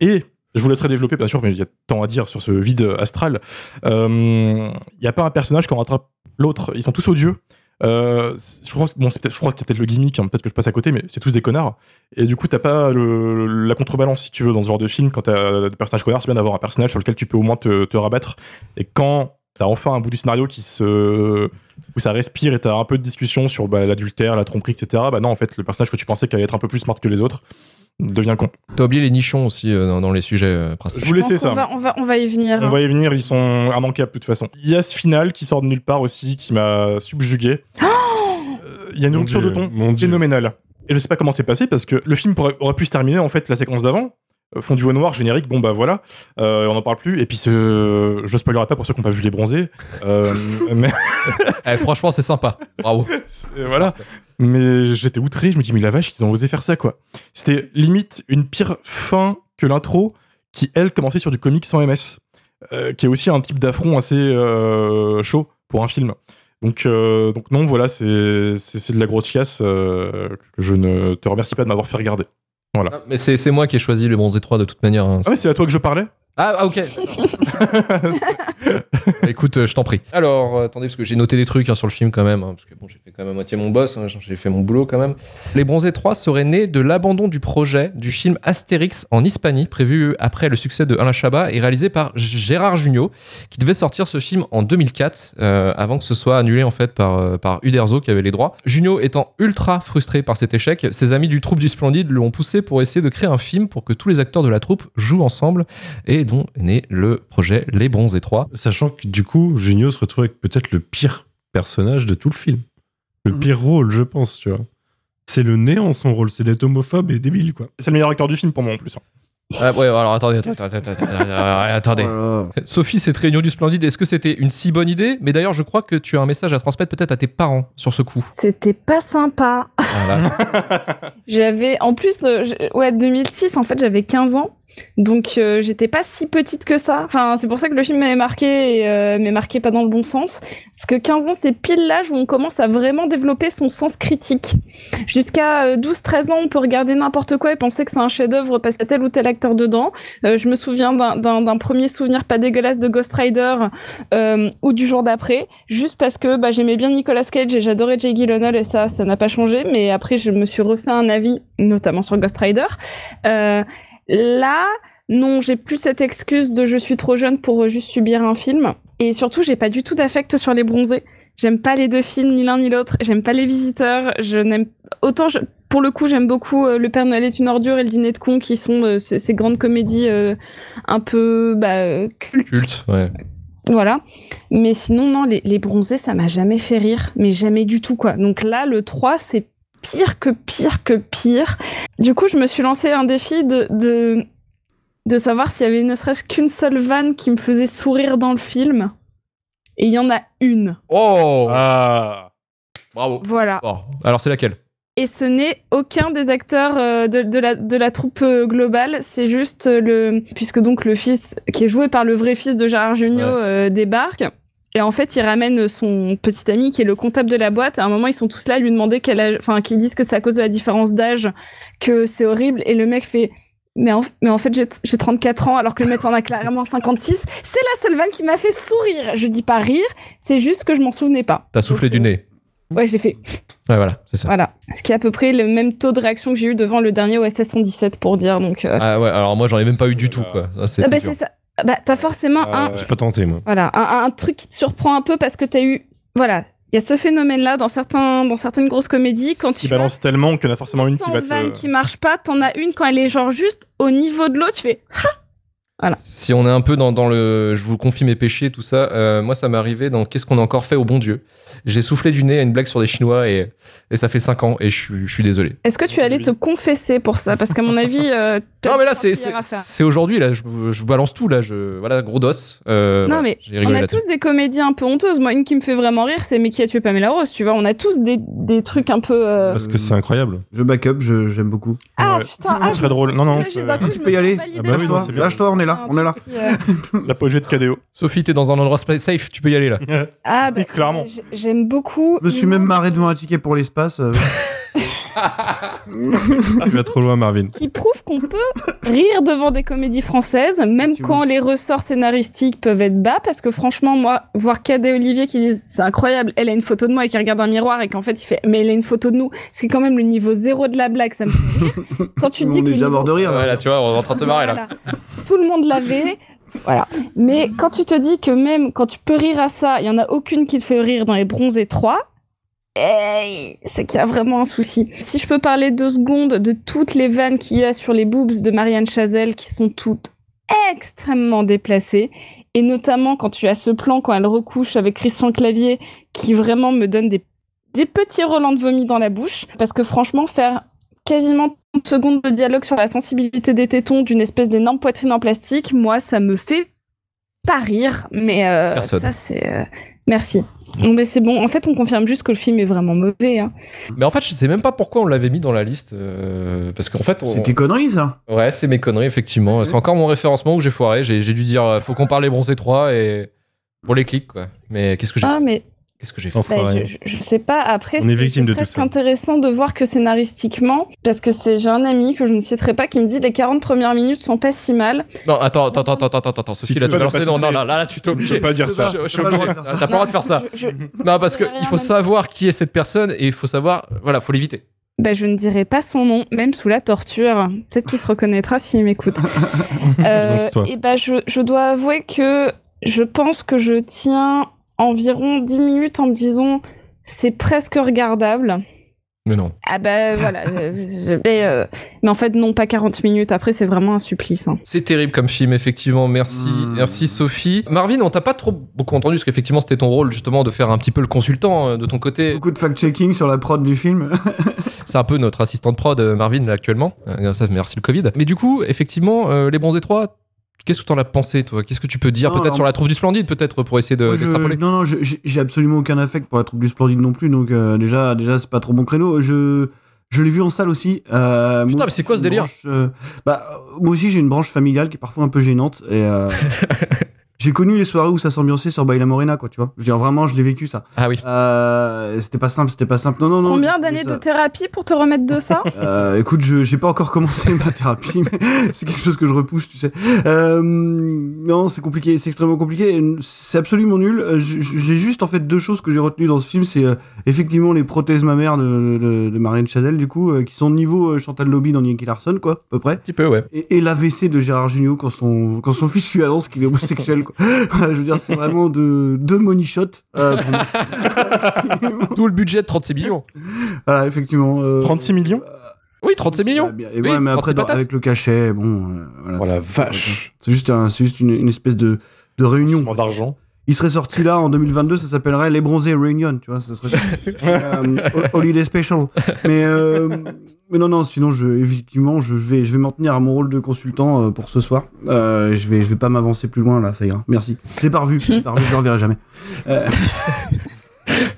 Et je vous laisserai développer, bien sûr, mais il y a tant à dire sur ce vide astral. Euh, Il y a pas un personnage qui en rattrape l'autre. Ils sont tous odieux. Euh, je crois, que- c'est peut-être, le gimmick, hein, peut-être que je passe à côté, mais c'est tous des connards. Et du coup, t'as pas la contrebalance, si tu veux, dans ce genre de film. Quand t'as des personnages connards, c'est bien d'avoir un personnage sur lequel tu peux au moins te, rabattre. Et quand t'as enfin un bout du scénario où ça respire et t'as un peu de discussion sur bah, l'adultère, la tromperie, etc. Bah non, en fait, le personnage que tu pensais qu'il allait être un peu plus smart que les autres devient con. T'as oublié les nichons aussi euh, dans, dans les sujets euh, principaux. Je vous laissais ça. va, on, va, on va y venir. On va y venir, ils sont immanquables de toute façon. Il y a ce final qui sort de nulle part aussi, qui m'a subjugué. (gasps) Euh, Il y a une Mon rupture Dieu, de ton mon Dieu. phénoménale. Et je sais pas comment c'est passé parce que le film pourrait- aurait pu se terminer en fait la séquence d'avant. Fondu au noir, générique, bon bah voilà, Euh, on en parle plus. Et puis ce... je spoilerai pas pour ceux qui n'ont pas vu les bronzés. Euh, (laughs) mais Eh, franchement, c'est sympa. Bravo. (laughs) Et voilà. Mais j'étais outré, je me dis, mais la vache, ils ont osé faire ça, quoi. C'était limite une pire fin que l'intro, qui, elle, commençait sur du comics sans MS, euh, qui est aussi un type d'affront assez euh, chaud pour un film. Donc, euh, donc non, voilà, c'est de la grosse chiasse que je ne te remercie pas de m'avoir fait regarder. Voilà. Ah, mais c'est c'est moi qui ai choisi le bronzé 3 de toute manière. hein. Ah ouais, c'est à toi que je parlais? Ah, ah, ok. (laughs) Écoute, euh, je t'en prie. Alors, euh, attendez, parce que j'ai noté des trucs hein, sur le film quand même, hein, parce que bon, j'ai fait quand même à moitié mon boss, hein, j'ai fait mon boulot quand même. Les Bronzés 3 seraient nés de l'abandon du projet du film Astérix en Hispanie, prévu après le succès de Alain Chabat et réalisé par Gérard Jugnot, qui devait sortir ce film en 2004, euh, avant que ce soit annulé en fait par, euh, par Uderzo qui avait les droits. Jugnot étant ultra frustré par cet échec, ses amis du troupe du Splendide l'ont poussé pour essayer de créer un film pour que tous les acteurs de la troupe jouent ensemble et dont est né le projet Les Bronzés 3. Sachant que du coup, Junio se retrouve avec peut-être le pire personnage de tout le film. Le Mhm. pire rôle, je pense, tu vois. C'est le néant son rôle, c'est d'être homophobe et débile, quoi. C'est le meilleur acteur du film pour moi en plus. hein. Ah, ouais, alors attendez, attendez, attendez, attendez, attendez, attendez. Oh. Sophie, cette réunion du Splendide, est-ce que c'était une si bonne idée? Mais d'ailleurs, je crois que tu as un message à transmettre peut-être à tes parents sur ce coup. C'était pas sympa. Voilà. (laughs) J'avais, en plus, euh, je- ouais, 2006, en fait, j'avais 15 ans. Donc, euh, j'étais pas si petite que ça. Enfin, c'est pour ça que le film m'avait marqué et euh, m'est marqué pas dans le bon sens. Parce que 15 ans, c'est pile l'âge où on commence à vraiment développer son sens critique. Jusqu'à euh, 12-13 ans, on peut regarder n'importe quoi et penser que c'est un chef-d'œuvre parce qu'il y a tel ou tel acteur dedans. Euh, je me souviens d'un- premier souvenir pas dégueulasse de Ghost Rider euh, ou du jour d'après, juste parce que bah, j'aimais bien Nicolas Cage et j'adorais Jake Gyllenhaal et ça, ça n'a pas changé. Mais après, je me suis refait un avis, notamment sur Ghost Rider. Euh, là, non, j'ai plus cette excuse de je suis trop jeune pour juste subir un film. Et surtout, j'ai pas du tout d'affect sur les bronzés. J'aime pas les deux films, ni l'un ni l'autre. J'aime pas les visiteurs. Je n'aime autant. Je... Pour le coup, j'aime beaucoup euh, Le Père Noël est une ordure et Le Dîner de con, qui sont euh, ces, ces grandes comédies euh, un peu bah, euh, cultes. Culte, ouais. Voilà. Mais sinon, non, les, les bronzés, ça m'a jamais fait rire, mais jamais du tout, quoi. Donc là, le 3, c'est pire que pire que pire. Du coup, je me suis lancé un défi de, de, de savoir s'il y avait ne serait-ce qu'une seule vanne qui me faisait sourire dans le film. Et il y en a une. Oh Ah Bravo. Voilà. Bon, alors c'est laquelle? Et ce n'est aucun des acteurs euh, de, de la, de la troupe euh, globale, c'est juste euh, le... Puisque donc le fils, qui est joué par le vrai fils de Gérard Jugnot, Ouais. euh, débarque. Et en fait, il ramène son petit ami qui est le comptable de la boîte. À un moment, ils sont tous là à lui demander quel âge... Enfin, qu'ils disent que c'est à cause de la différence d'âge, que c'est horrible. Et le mec fait... Mais en, mais en fait, j'ai j'ai 34 ans, alors que le mec en a clairement 56. C'est la seule vanne qui m'a fait sourire. Je dis pas rire, c'est juste que je m'en souvenais pas. T'as soufflé Donc, du euh, nez. Ouais, j'ai fait... Ouais, voilà, c'est ça. Voilà. Ce qui est à peu près le même taux de réaction que j'ai eu devant le dernier OSS 117 pour dire. Donc, euh, Ah ouais, alors moi j'en ai même pas eu du tout, quoi. Ça, ah bah, c'est ça. Ah Bah, t'as forcément Ah un. J'ai pas tenté, moi. voilà, un, un truc qui te surprend un peu parce que t'as eu, voilà, il y a ce phénomène-là dans certains, dans certaines grosses comédies quand tu balance tellement qu'il y en a forcément une qui va 100 vannes te. qui marche pas, t'en as une quand elle est genre juste au niveau de l'eau, tu fais. Si on est un peu dans, dans le je vous confie mes péchés, tout ça, euh, moi ça m'est arrivé dans Qu'est-ce qu'on a encore fait au bon Dieu? J'ai soufflé du nez à une blague sur des Chinois et, et ça fait 5 ans et je suis, je suis désolé. Est-ce que tu allais te confesser pour ça? Parce qu'à mon avis, euh, Non mais là c'est aujourd'hui là, je, vous- balance tout là, je voilà gros dos. Euh, Non voilà, mais on a tous des comédies un peu honteuses. Moi, une qui me fait vraiment rire, c'est Mais qui a tué Pamela Rose, tu vois. On a tous des, des trucs un peu. euh, Parce que c'est incroyable. Je back up, je- j'aime beaucoup. Ah Ouais. putain, ah, Très drôle. Non, non, d'un coup, je peux y aller. Ah bah oui, non, lâche-toi, on est là. Là, on est là. L'apogée de KDO. Sophie, t'es dans un endroit safe, tu peux y aller là. Ah, bah, clairement. J'aime beaucoup. Je me suis même marré devant un ticket pour l'espace. (laughs) (laughs) tu vas trop loin, Marvin. qui prouve qu'on peut rire devant des comédies françaises, même quand les ressorts scénaristiques peuvent être bas, parce que franchement, moi, voir Cadet et Olivier qui disent c'est incroyable, elle a une photo de moi et qui regarde un miroir et qu'en fait il fait mais elle a une photo de nous, c'est quand même le niveau zéro de la blague, ça me fait rire. (laughs) Quand tu On dis est que le déjà niveau- mort de rire. là. Ouais, là, tu vois, on est en train de se marrer là. Voilà. Tout le monde l'avait. Voilà. Mais quand tu te dis que même quand tu peux rire à ça, il y en a aucune qui te fait rire dans les bronzés 3, eh, c'est qu'il y a vraiment un souci. Si je peux parler deux secondes de toutes les vannes qu'il y a sur les boobs de Marianne Chazelle qui sont toutes extrêmement déplacées et notamment quand tu as ce plan quand elle recouche avec Christian Clavier qui vraiment me donne des, des petits relents de vomi dans la bouche parce que franchement faire quasiment 30 secondes de dialogue sur la sensibilité des tétons d'une espèce d'énorme poitrine en plastique, moi, ça me fait pas rire, mais euh, ça, c'est... euh, Merci. Bon, mais c'est bon. En fait, on confirme juste que le film est vraiment mauvais. Hein. Mais en fait, je sais même pas pourquoi on l'avait mis dans la liste. euh, parce qu'en fait, on... C'est tes conneries, ça. Ouais, c'est mes conneries, effectivement. C'est encore mon référencement où j'ai foiré. J'ai dû dire, euh, faut qu'on parle les bronzés 3 et. Pour les clics, quoi. Mais qu'est-ce que j'ai Ah, mais Qu'est-ce que j'ai fait Enfin, bah, je, je- je sais pas. Après, c'est presque ça. intéressant de voir que scénaristiquement, parce que c'est j'ai un ami que je ne citerai pas qui me dit les 40 premières minutes sont pas si mal. Non, attends, attends, attends, attends, attends, attends. Si Sophie, tu là, tu vas lancer. Non, non, là, là, là, tu t'es obligé. peux pas dire ça. Je, je suis T'as pas le obligé. droit de faire ça. T'as pas le droit de faire ça. Je- je- Non, parce que Je il faut savoir qui est cette personne et il faut savoir. Voilà, faut l'éviter. Bah, je ne dirai pas son nom, même sous la torture. Peut-être qu'il se reconnaîtra s'il m'écoute. (laughs) Euh, et bah, je, je dois avouer que je pense que je tiens environ 10 minutes en me disant c'est presque regardable. Mais non. Ah bah (laughs) voilà. euh, je- mais, euh, mais en fait, non, pas 40 minutes. Après, c'est vraiment un supplice. hein. C'est terrible comme film, effectivement. Merci, Mm. merci Sophie. Marvin, on t'a pas trop beaucoup entendu parce qu'effectivement, c'était ton rôle justement de faire un petit peu le consultant euh, de ton côté. Beaucoup de fact-checking sur la prod du film. (laughs) C'est un peu notre assistante prod, euh, Marvin, là, actuellement. Euh, merci le Covid. Mais du coup, effectivement, euh, Les Bronzés 3, qu'est-ce que t'en as pensé, toi? Qu'est-ce que tu peux dire Peut-être alors- sur la troupe du Splendide, peut-être, pour essayer de- d'extrapoler? non, non, j'ai absolument aucun affect pour la troupe du Splendide non plus, donc euh, déjà, déjà c'est pas trop bon créneau. Je, je l'ai vu en salle aussi. euh, Putain, moi, mais c'est quoi ce délire? branche, euh, bah, Moi aussi, j'ai une branche familiale qui est parfois un peu gênante. Et euh, (laughs) j'ai connu les soirées où ça s'ambiançait sur Baila Morena, quoi, tu vois. Je veux dire, vraiment, je l'ai vécu ça. Ah oui. Euh, c'était pas simple, c'était pas simple. Non, non, non. Combien d'années de thérapie pour te remettre de ça? (laughs) Euh, écoute, je j'ai pas encore commencé ma thérapie, mais (laughs) c'est quelque chose que je repousse, tu sais. Euh, non, c'est compliqué, c'est extrêmement compliqué. C'est absolument nul. J'ai juste en fait deux choses que j'ai retenues dans ce film, c'est euh, effectivement les prothèses mammaires de, de, de Marianne Chazelle, du coup, euh, qui sont niveau euh, Chantal Lobby dans Yankee Larson, quoi, à peu près. Un petit peu, ouais. Et, et l'AVC de Gérard Jugnot quand son quand son fils lui annonce qu'il est homosexuel, quoi. (laughs) (laughs) Je veux dire, c'est vraiment de deux money shots. euh. (laughs) Tout le budget de 36 millions. voilà, effectivement. euh, 36 millions? Oui, 36 millions. Bien, Et Oui, ouais, mais 36 après, dans- avec le cachet, bon. euh, voilà, Oh la vache. C'est juste, un, c'est juste une, une espèce de, de réunion. D'argent. Il serait sorti là en 2022, ça s'appellerait Les Bronzés Reunion, tu vois, ça serait (laughs) euh, Holiday Special. Mais, euh, mais non, non, sinon, je, effectivement, je vais, je vais m'en tenir à mon rôle de consultant euh, pour ce soir. Euh, je vais, je vais pas m'avancer plus loin là, ça ira. Merci. Je l'ai pas revu, je je reverrai jamais.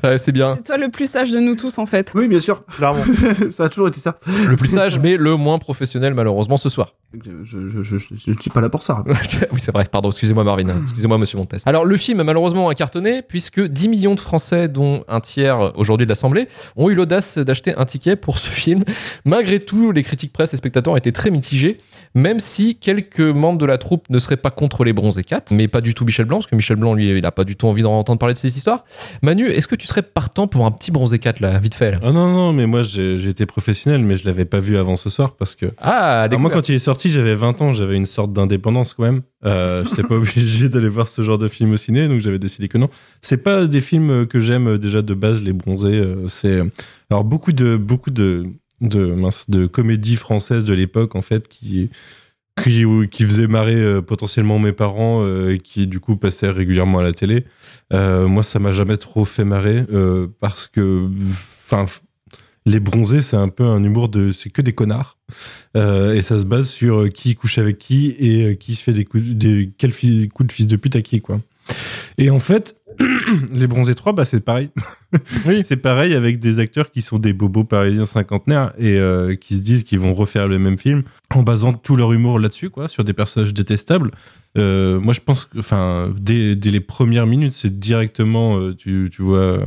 Ouais, c'est bien. C'est toi le plus sage de nous tous, en fait. oui, bien sûr, Clairement. (laughs) ça a toujours été ça. Le plus sage, mais le moins professionnel, malheureusement, ce soir. Je, je, je, je, je ne suis pas là pour ça. (laughs) oui, c'est vrai, pardon, excusez-moi Marvin, excusez-moi Monsieur Montes. Alors, le film, malheureusement, a cartonné, puisque 10 millions de Français, dont un tiers aujourd'hui de l'Assemblée, ont eu l'audace d'acheter un ticket pour ce film. Malgré tout, les critiques presse et spectateurs étaient très mitigés, même si quelques membres de la troupe ne seraient pas contre les bronzés 4, mais pas du tout Michel Blanc, parce que Michel Blanc, lui, il a pas du tout envie d'entendre parler de ces histoires. Manu, est-ce que tu serais partant pour un petit bronzé 4, là, vite fait là? Ah non, non, mais moi été professionnel, mais je l'avais pas vu avant ce soir parce que. Ah, Alors moi, quand il est sorti, j'avais 20 ans, j'avais une sorte d'indépendance quand même. Euh, (laughs) j'étais pas obligé d'aller voir ce genre de film au ciné, donc j'avais décidé que non. C'est pas des films que j'aime euh, déjà de base, les bronzés. euh, c'est alors beaucoup de beaucoup de de comédies françaises de l'époque en fait qui qui, faisaient marrer euh, potentiellement mes parents euh, et qui du coup passaient régulièrement à la télé. Euh, moi, ça m'a jamais trop fait marrer parce que, enfin, les bronzés, c'est un peu un humour de, c'est que des connards et ça se base sur qui couche avec qui et qui se fait des coups, quel coup de fils de pute à qui quoi. Et en fait, (clears throat) les bronzés 3, bah c'est pareil. (laughs) (laughs) C'est pareil avec des acteurs qui sont des bobos parisiens cinquantenaires et euh, qui se disent qu'ils vont refaire le même film en basant tout leur humour là-dessus, quoi, sur des personnages détestables. Euh, moi, je pense que, enfin, dès, dès les premières minutes, c'est directement, euh, tu, tu vois,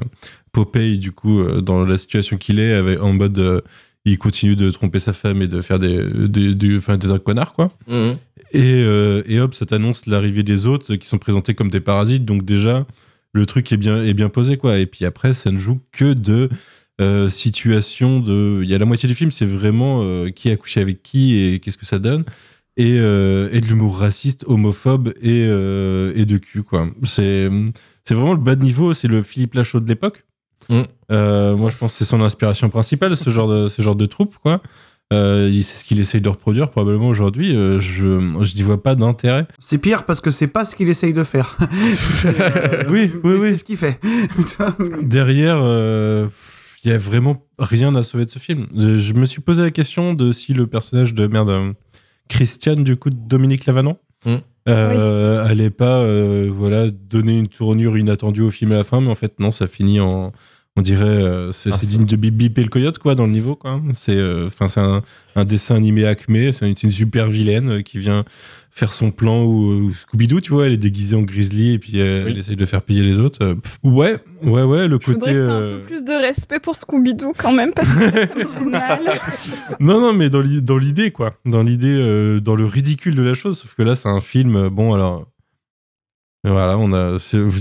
Popeye, du coup, dans la situation qu'il est, avec, en mode, il continue de tromper sa femme et de faire des, des, des, enfin, des connards, quoi. Mhm. Et, euh, et hop, ça t'annonce l'arrivée des autres qui sont présentés comme des parasites. Donc déjà, le truc est bien, est bien posé, quoi. Et puis après, ça ne joue que de euh, situations de... Il y a la moitié du film, c'est vraiment euh, qui a couché avec qui et qu'est-ce que ça donne. Et, euh, et de l'humour raciste, homophobe et, euh, et de cul, quoi. C'est vraiment le bas de niveau, c'est le Philippe Lachaud de l'époque. Mm. Moi, je pense que c'est son inspiration principale, ce genre de, ce genre de troupe, quoi. Euh, c'est ce qu'il essaye de reproduire probablement aujourd'hui. Euh, je je n'y vois pas d'intérêt. C'est pire parce que c'est pas ce qu'il essaye de faire. (laughs) Euh, Oui, oui, oui. C'est ce qu'il fait. (laughs) Derrière, euh, il y a vraiment rien à sauver de ce film. Je, je me suis posé la question de si le personnage de merde euh, Christiane du coup de Dominique Lavanon Mm. euh, allait pas euh, voilà donner une tournure inattendue au film à la fin, mais en fait non, ça finit en on dirait euh, c'est Ah, digne de Bip Bip et le coyote quoi dans le niveau quoi. C'est euh, enfin c'est un, un dessin animé Acme, c'est une, une super vilaine euh, qui vient faire son plan ou, ou Scooby-Doo, tu vois, elle est déguisée en grizzly et puis Oui. elle essaye de faire payer les autres. Pff, ouais, ouais, ouais, le Je côté. que un peu plus de respect pour Scooby-Doo quand même, parce que ça me fait (laughs) mal. Non, non, mais dans l'i- dans l'idée, quoi. Dans l'idée, euh, dans le ridicule de la chose. Sauf que là, c'est un film. Bon, alors. Voilà, on a.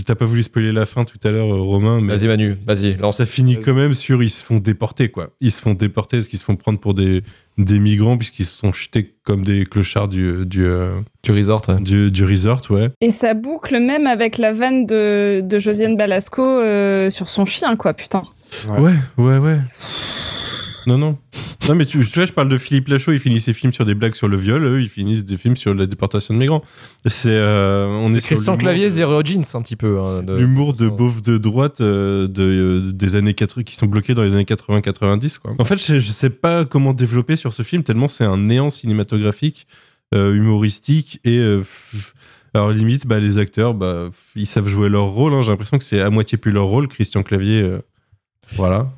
T'as pas voulu spoiler la fin tout à l'heure, euh, Romain, mais. Vas-y Manu, vas-y, lance. Ça finit quand même sur ils se font déporter, quoi. Ils se font déporter parce qu'ils se font prendre pour des, des migrants, puisqu'ils se sont jetés comme des clochards du, du, euh, Du resort. ouais. du, du resort, ouais. Et ça boucle même avec la vanne de, de Josiane Balasco euh, sur son chien, quoi, putain. Ouais. Ouais, ouais, ouais. Non, non. Non, mais tu, tu vois, je parle de Philippe Lachaud, il finit ses films sur des blagues sur le viol, eux, ils finissent des films sur la déportation de migrants. C'est. euh, on est Christian Clavier, Zero Jeans un petit peu. hein, L'humour de beauf de droite euh, de, euh, des années 80, qui sont bloqués dans les années 80-90. quoi. En fait, je, je sais pas comment développer sur ce film, tellement c'est un néant cinématographique, humoristique et. alors limite, bah, les acteurs, bah, ils savent jouer leur rôle. hein. J'ai l'impression que c'est à moitié plus leur rôle. Christian Clavier, euh, voilà.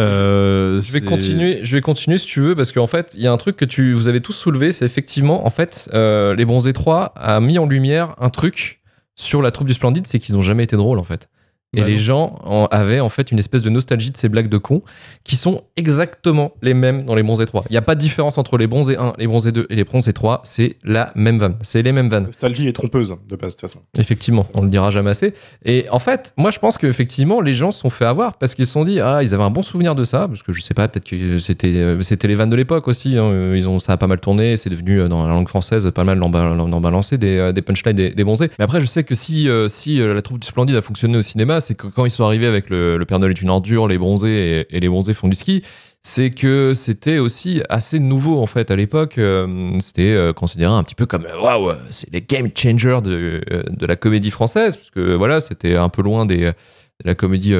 Euh, Je vais continuer, je vais continuer si tu veux, parce qu'en fait, il y a un truc que tu, vous avez tous soulevé, c'est effectivement, en fait, euh, les Bronzés 3 a mis en lumière un truc sur la troupe du Splendide, c'est qu'ils ont jamais été drôles, en fait. Et Bah les non. gens en- avaient en fait une espèce de nostalgie de ces blagues de cons qui sont exactement les mêmes dans les Bronzés 3. Il n'y a pas de différence entre les Bronzés 1, les Bronzés 2 et les Bronzés 3. C'est la même vanne. C'est les mêmes vannes. Nostalgie est trompeuse, de base, de toute façon. Effectivement, on le dira jamais assez. Et en fait, moi je pense qu'effectivement, les gens se sont fait avoir parce qu'ils se sont dit, ah, ils avaient un bon souvenir de ça, parce que je sais pas, peut-être que c'était euh, c'était les vannes de l'époque aussi. hein. Euh, Ils ont, ça a pas mal tourné, c'est devenu euh, dans la langue française pas mal d'en ba- d'en balancer des, des punchlines des, des bronzés. Mais après, je sais que si, si la troupe du Splendide a fonctionné au cinéma, c'est que quand ils sont arrivés avec le, Père Noël est une ordure, les bronzés et, les bronzés font du ski, c'est que c'était aussi assez nouveau en fait à l'époque. Euh, c'était euh, considéré un petit peu comme euh, waouh, c'est les game changers de, la comédie française, parce que voilà, c'était un peu loin des, de la comédie,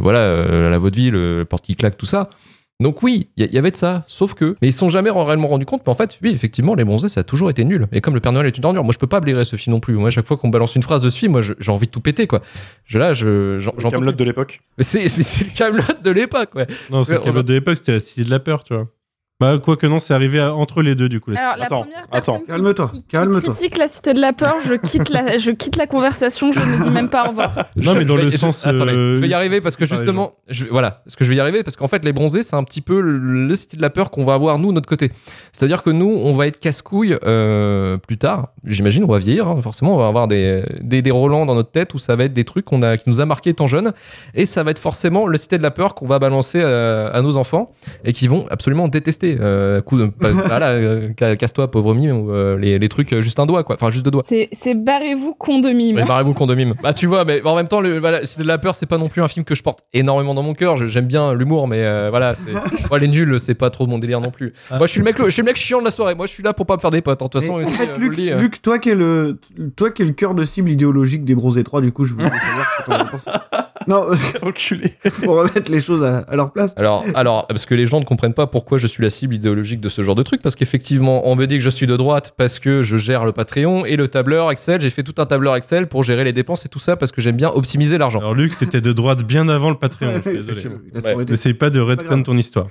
voilà, la vaudeville, le porte qui claque, tout ça. Donc oui, il y, y avait de ça, sauf que, mais ils se sont jamais réellement rendus compte. Mais en fait, oui, effectivement, les bronzés, ça a toujours été nul. Et comme le Père Noël est une ordure, moi je peux pas blairer ce film non plus. Moi, à chaque fois qu'on balance une phrase de ce film, moi j'ai envie de tout péter quoi. Je là, je j'en- Camelot de l'époque. Mais c'est c'est- (laughs) c'est le Camelot de l'époque, ouais. Non, c'est le Camelot de l'époque, c'était la Cité de la Peur, tu vois. Bah, quoique non, c'est arrivé à- entre les deux, du coup. la Alors, la Attends, première attends. personne qui- Calme-toi, qui, qui calme-toi. critique la cité de la peur, je quitte la, je quitte la conversation, je ne dis même pas au revoir. Non, Je- mais dans je vais- le je- sens, attendez, euh, je vais y arriver parce que par justement, je, voilà, parce que je vais y arriver parce qu'en fait, les bronzés, c'est un petit peu le, le Cité de la peur qu'on va avoir nous de notre côté. C'est-à-dire que nous, on va être casse-couille euh, plus tard. J'imagine, on va vieillir, hein, forcément, on va avoir des, des, des Roland dans notre tête où ça va être des trucs qu'on a, qui nous a marqué étant jeune, et ça va être forcément le Cité de la peur qu'on va balancer euh, à nos enfants et qui vont absolument détester. Euh, coup de, pas- (laughs) voilà, euh, ca- casse-toi, pauvre mime, ou euh, les, les trucs juste un doigt, quoi, enfin juste deux doigts. C'est barrez-vous con de mime. Barrez-vous con de mime. Bah tu vois, mais en même temps, le, voilà, c'est de la peur, c'est pas non plus un film que je porte énormément dans mon cœur. Je- J'aime bien l'humour, mais euh, voilà, c'est. (laughs) Moi, les nuls, c'est pas trop mon délire non plus. Moi, je suis le mec, le- je suis le mec chiant de la soirée. Moi, je suis là pour pas me faire des potes. hein. De toute façon, aussi, fait, Luc, euh. Toi qui es le, toi qui es le cœur de cible idéologique des Bronzés 3, du coup, je voulais savoir ce que t'en penses. (laughs) Non, Enculé. pour remettre les choses à, à leur place. Alors, alors, parce que les gens ne comprennent pas pourquoi je suis la cible idéologique de ce genre de truc parce qu'effectivement, on me dit que je suis de droite parce que je gère le Patreon et le tableur Excel. J'ai fait tout un tableur Excel pour gérer les dépenses et tout ça parce que j'aime bien optimiser l'argent. Alors, Luc, t'étais de droite bien avant le Patreon. désolé. N'essaye pas de retcon ton histoire.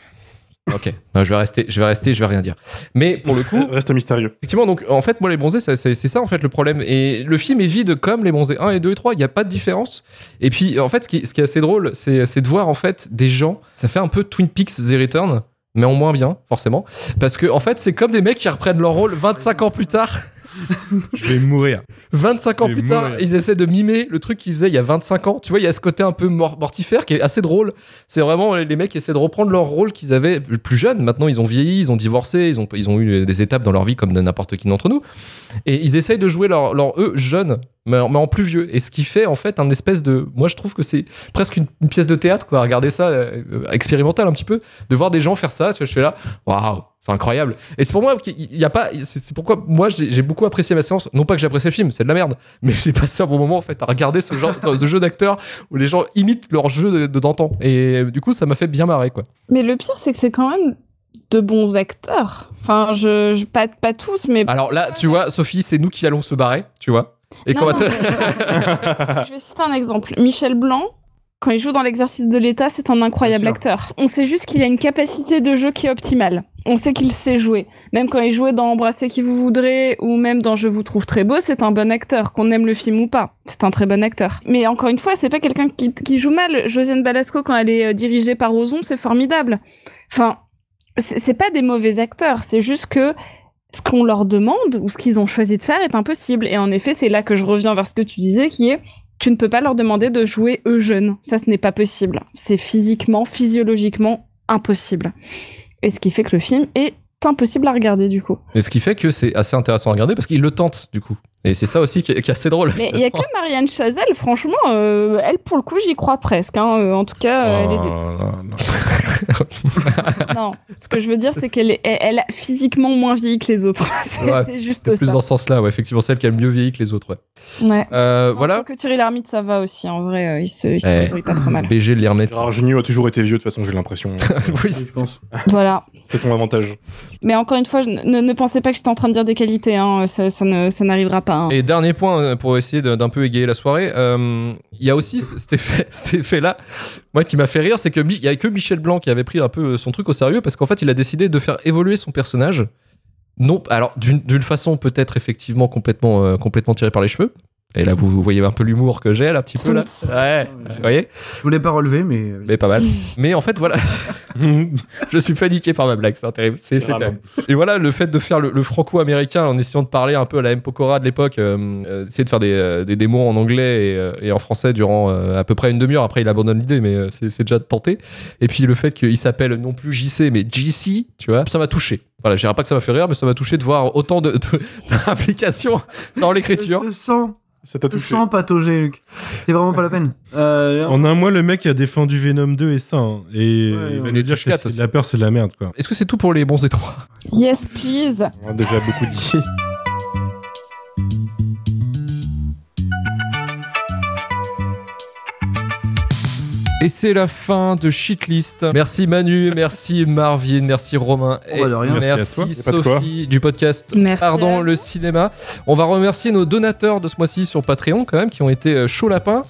Ok, Non, je vais rester, je vais rester, je vais rien dire. Mais pour le coup, (laughs) Reste mystérieux. Effectivement, donc en fait, moi, les bronzés, c'est ça en fait le problème. Et le film est vide comme les bronzés 1 et 2 et 3, il n'y a pas de différence. Et puis, en fait, ce qui, ce qui est assez drôle, c'est c'est de voir en fait des gens, ça fait un peu Twin Peaks The Return, mais en moins bien, forcément. Parce que en fait, c'est comme des mecs qui reprennent leur rôle 25 ans plus tard. (laughs) Je vais mourir. 25 ans plus tard, mourir. ils essaient de mimer le truc qu'ils faisaient il y a 25 ans. Tu vois, il y a ce côté un peu mor- mortifère qui est assez drôle. C'est vraiment les mecs qui essaient de reprendre leur rôle qu'ils avaient plus jeunes. Maintenant, ils ont vieilli, ils ont divorcé, ils ont, ils ont eu des étapes dans leur vie comme n'importe qui d'entre nous. Et ils essayent de jouer leur, leur eux jeunes, mais en, plus vieux. Et ce qui fait en fait un espèce de. Moi, je trouve que c'est presque une, une pièce de théâtre, quoi. Regardez ça, euh, euh, expérimental un petit peu, de voir des gens faire ça. Tu vois, je fais là, waouh, c'est incroyable. Et c'est pour moi qu'il y a pas. C'est pourquoi moi j'ai beaucoup apprécié ma séance. Non pas que j'ai apprécié le film, c'est de la merde, (laughs) mais j'ai passé un bon moment en fait à regarder ce genre de jeu d'acteurs où les gens imitent leur jeu de d'antan. Et euh, du coup, ça m'a fait bien marrer, quoi. Mais le pire, c'est que c'est quand même de bons acteurs. Enfin, je, je- pas, pas tous, mais. Alors là, tu vois, Sophie, c'est nous qui allons se barrer, tu vois. Et Non, te- Je vais citer un exemple. Michel Blanc, quand il joue dans l'exercice de l'État, c'est un incroyable acteur. On sait juste qu'il a une capacité de jeu qui est optimale. On sait qu'il sait jouer. Même quand il jouait dans Embrasser qui vous voudrez ou même dans Je vous trouve très beau, c'est un bon acteur, qu'on aime le film ou pas. C'est un très bon acteur. Mais encore une fois, c'est pas quelqu'un qui, qui joue mal. Josiane Balasco, quand elle est euh, dirigée par Ozon, c'est formidable. Enfin, c'est pas des mauvais acteurs, c'est juste que ce qu'on leur demande ou ce qu'ils ont choisi de faire est impossible. Et en effet, c'est là que je reviens vers ce que tu disais, qui est tu ne peux pas leur demander de jouer eux jeunes. Ça, ce n'est pas possible. C'est physiquement, physiologiquement impossible. Et ce qui fait que le film est impossible à regarder du coup. Et ce qui fait que c'est assez intéressant à regarder parce qu'il le tente, du coup. Et c'est ça aussi qui est, qui est assez drôle. Mais il y a que (laughs) Marianne Chazelle, franchement, euh, elle pour le coup, j'y crois presque. hein. Euh, En tout cas, euh, elle est Oh (laughs) Non, ce que je veux dire, c'est qu'elle est, elle, elle a physiquement moins vieilli que les autres. (laughs) Ouais, c'est juste C'est plus ça. dans ce sens-là, ouais. Effectivement, celle qui a le mieux vieilli que les autres, ouais. Ouais. Euh, voilà. Que Thierry Lhermitte, ça va aussi. En vrai, euh, il se, il se Eh, débrouille pas trop mal. BG, Lhermet. Gérard Jugnot a toujours été vieux, de toute façon, j'ai l'impression. (laughs) oui, je pense. Voilà. C'est son avantage. Mais encore une fois, je ne, ne pensez pas que j'étais en train de dire des qualités. Hein. Ça, ça ne- ça n'arrivera pas. hein. Et dernier point euh, pour essayer de- d'un peu égayer la soirée, euh, il y a aussi cet effet, cet effet-là, moi qui m'a fait rire, c'est que il y a que Michel Blanc qui avait pris un peu son truc au sérieux parce qu'en fait il a décidé de faire évoluer son personnage. Non, alors d'une d'une façon peut-être effectivement complètement euh, complètement tirée par les cheveux. Et là vous, vous voyez un peu l'humour que j'ai là un petit peu là. Ouais, vous voyez. Je voulais pas relever, mais. Mais pas mal. (laughs) Mais en fait, voilà. (laughs) je suis paniqué par ma blague, c'est terrible. C'est. Et voilà, le fait de faire le, le franco-américain en essayant de parler un peu à la M. Pokora de l'époque, euh, euh, essayer de faire des, euh, des démos en anglais et, euh, et en français durant euh, à peu près une demi-heure. Après, il abandonne l'idée, mais euh, c'est déjà tenté. Et puis le fait qu'il s'appelle non plus JC, mais JC, tu vois, ça m'a touché. Voilà, je dirais pas que ça m'a fait rire, mais ça m'a touché de voir autant de- de- (laughs) d'implications dans l'écriture. Je te sens. Ça t'a touché. sens patauger, Luc. C'est vraiment pas la peine. (laughs) Euh, En un mois, le mec a défendu Venom 2 et ça. hein. et Ouais, il va nous dire que la peur, c'est de la merde, quoi. Est-ce que c'est tout pour les bons étroits Yes, please. On a déjà beaucoup dit. (laughs) Et c'est la fin de Shitlist. Merci Manu, merci Marvin, merci Romain. Oh, bah, de rien. Et Merci à toi. Sophie du podcast Merci. Pardon le cinéma. On va remercier nos donateurs de ce mois-ci sur Patreon quand même qui ont été euh, chauds lapins.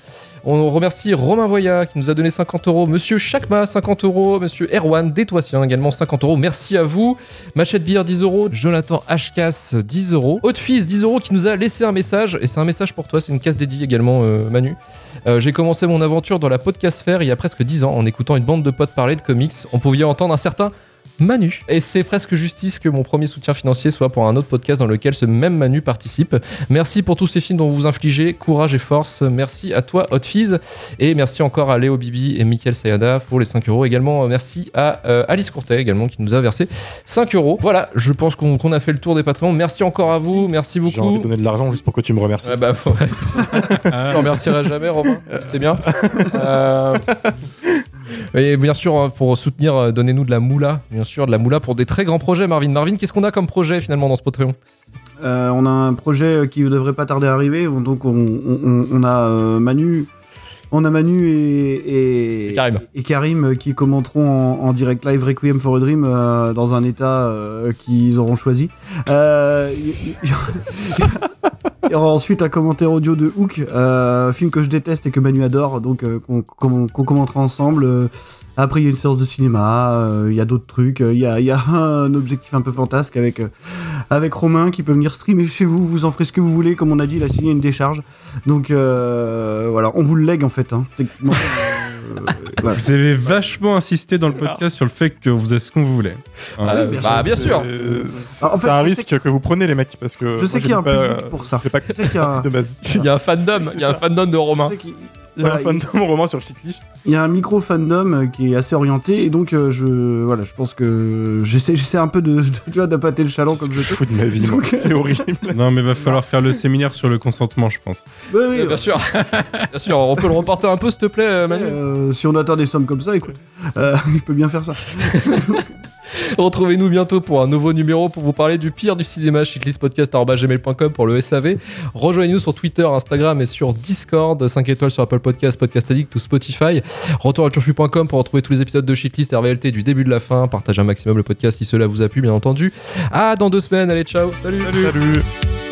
On remercie Romain Voya qui nous a donné 50 euros, Monsieur Chakma 50 euros, Monsieur Erwan Détoissien également 50 euros. Merci à vous. Machette Beer 10 euros, Jonathan Hkas 10 euros, Haute Fils 10 euros qui nous a laissé un message et c'est un message pour toi, c'est une case dédiée également euh, Manu. Euh, J'ai commencé mon aventure dans la podcastphère il y a presque 10 ans en écoutant une bande de potes parler de comics. On pouvait entendre un certain Manu. Et c'est presque justice que mon premier soutien financier soit pour un autre podcast dans lequel ce même Manu participe. Merci pour tous ces films dont vous infligez courage et force. Merci à toi, Hot Fizz. Et merci encore à Léo Bibi et Mickaël Sayada pour les 5 euros. Également, euh, merci à euh, Alice Courtet également qui nous a versé 5 euros. Voilà, je pense qu'on a fait le tour des patrons. Merci encore à vous. Merci J'ai envie beaucoup. de donner de l'argent juste pour que tu me remercies. Ouais, bah, ouais. (laughs) Je te remercierai jamais, Romain. C'est bien. (laughs) Euh, Et bien sûr, hein, pour soutenir, euh, donnez-nous de la moula. Bien sûr, de la moula pour des très grands projets, Marvin. Marvin, qu'est-ce qu'on a comme projet finalement dans ce Patreon? Euh, on a un projet qui ne devrait pas tarder à arriver. Donc, on, on- on a euh, Manu. On a Manu et, et, Et Karim. et Karim, euh, qui commenteront en, en direct live Requiem for a Dream euh, dans un état euh, qu'ils auront choisi. Euh, aura ensuite un commentaire audio de Hook, euh, film que je déteste et que Manu adore, donc euh, qu'on commentera ensemble. Après, il y a une séance de cinéma, euh, il y a d'autres trucs. euh, Il y, a, il y a (laughs) un objectif un peu fantasque avec, euh, avec Romain qui peut venir streamer chez vous. Vous en ferez ce que vous voulez. Comme on a dit, il a signé une décharge. Donc euh, voilà, on vous le lègue en fait. Hein. (laughs) Euh, voilà. Vous avez vachement insisté dans le podcast sur le fait que vous êtes ce qu'on vous voulait. Ah, bien bah, bien sûr. En C'est fait, un risque que vous prenez, les mecs, parce que. Je sais qu'il y a un pas- public pour ça. pas Je sais qu'il y a- de base. Il y a un fandom, il y a un fandom de Romain. A un Voilà, fandom roman sur Shitlist. Il y a un micro fandom euh, qui est assez orienté et donc euh, je voilà je pense que j'essaie j'essaie un peu de, de tu vois d'appâter le chaland comme je fous de ma vie, C'est horrible. (laughs) Non, mais va falloir faire le séminaire sur le consentement, je pense. Oui, oui, Euh, bien sûr. (laughs) bien sûr, on peut le reporter un peu, s'il te plaît, Manu. Euh, si on atteint des sommes comme ça, écoute, euh, (laughs) je peux bien faire ça. Retrouvez-nous bientôt pour un nouveau numéro pour vous parler du pire du cinéma, shitlistpodcast.gmail.com pour le SAV. Rejoignez-nous sur Twitter, Instagram et sur Discord, 5 étoiles sur Apple Podcast, Podcast Addict ou Spotify. Retour à turfu.com pour retrouver tous les épisodes de Shitlist RVLT du début de la fin. Partagez un maximum le podcast si cela vous a plu, bien entendu. À dans deux semaines, allez, ciao, salut. Salut.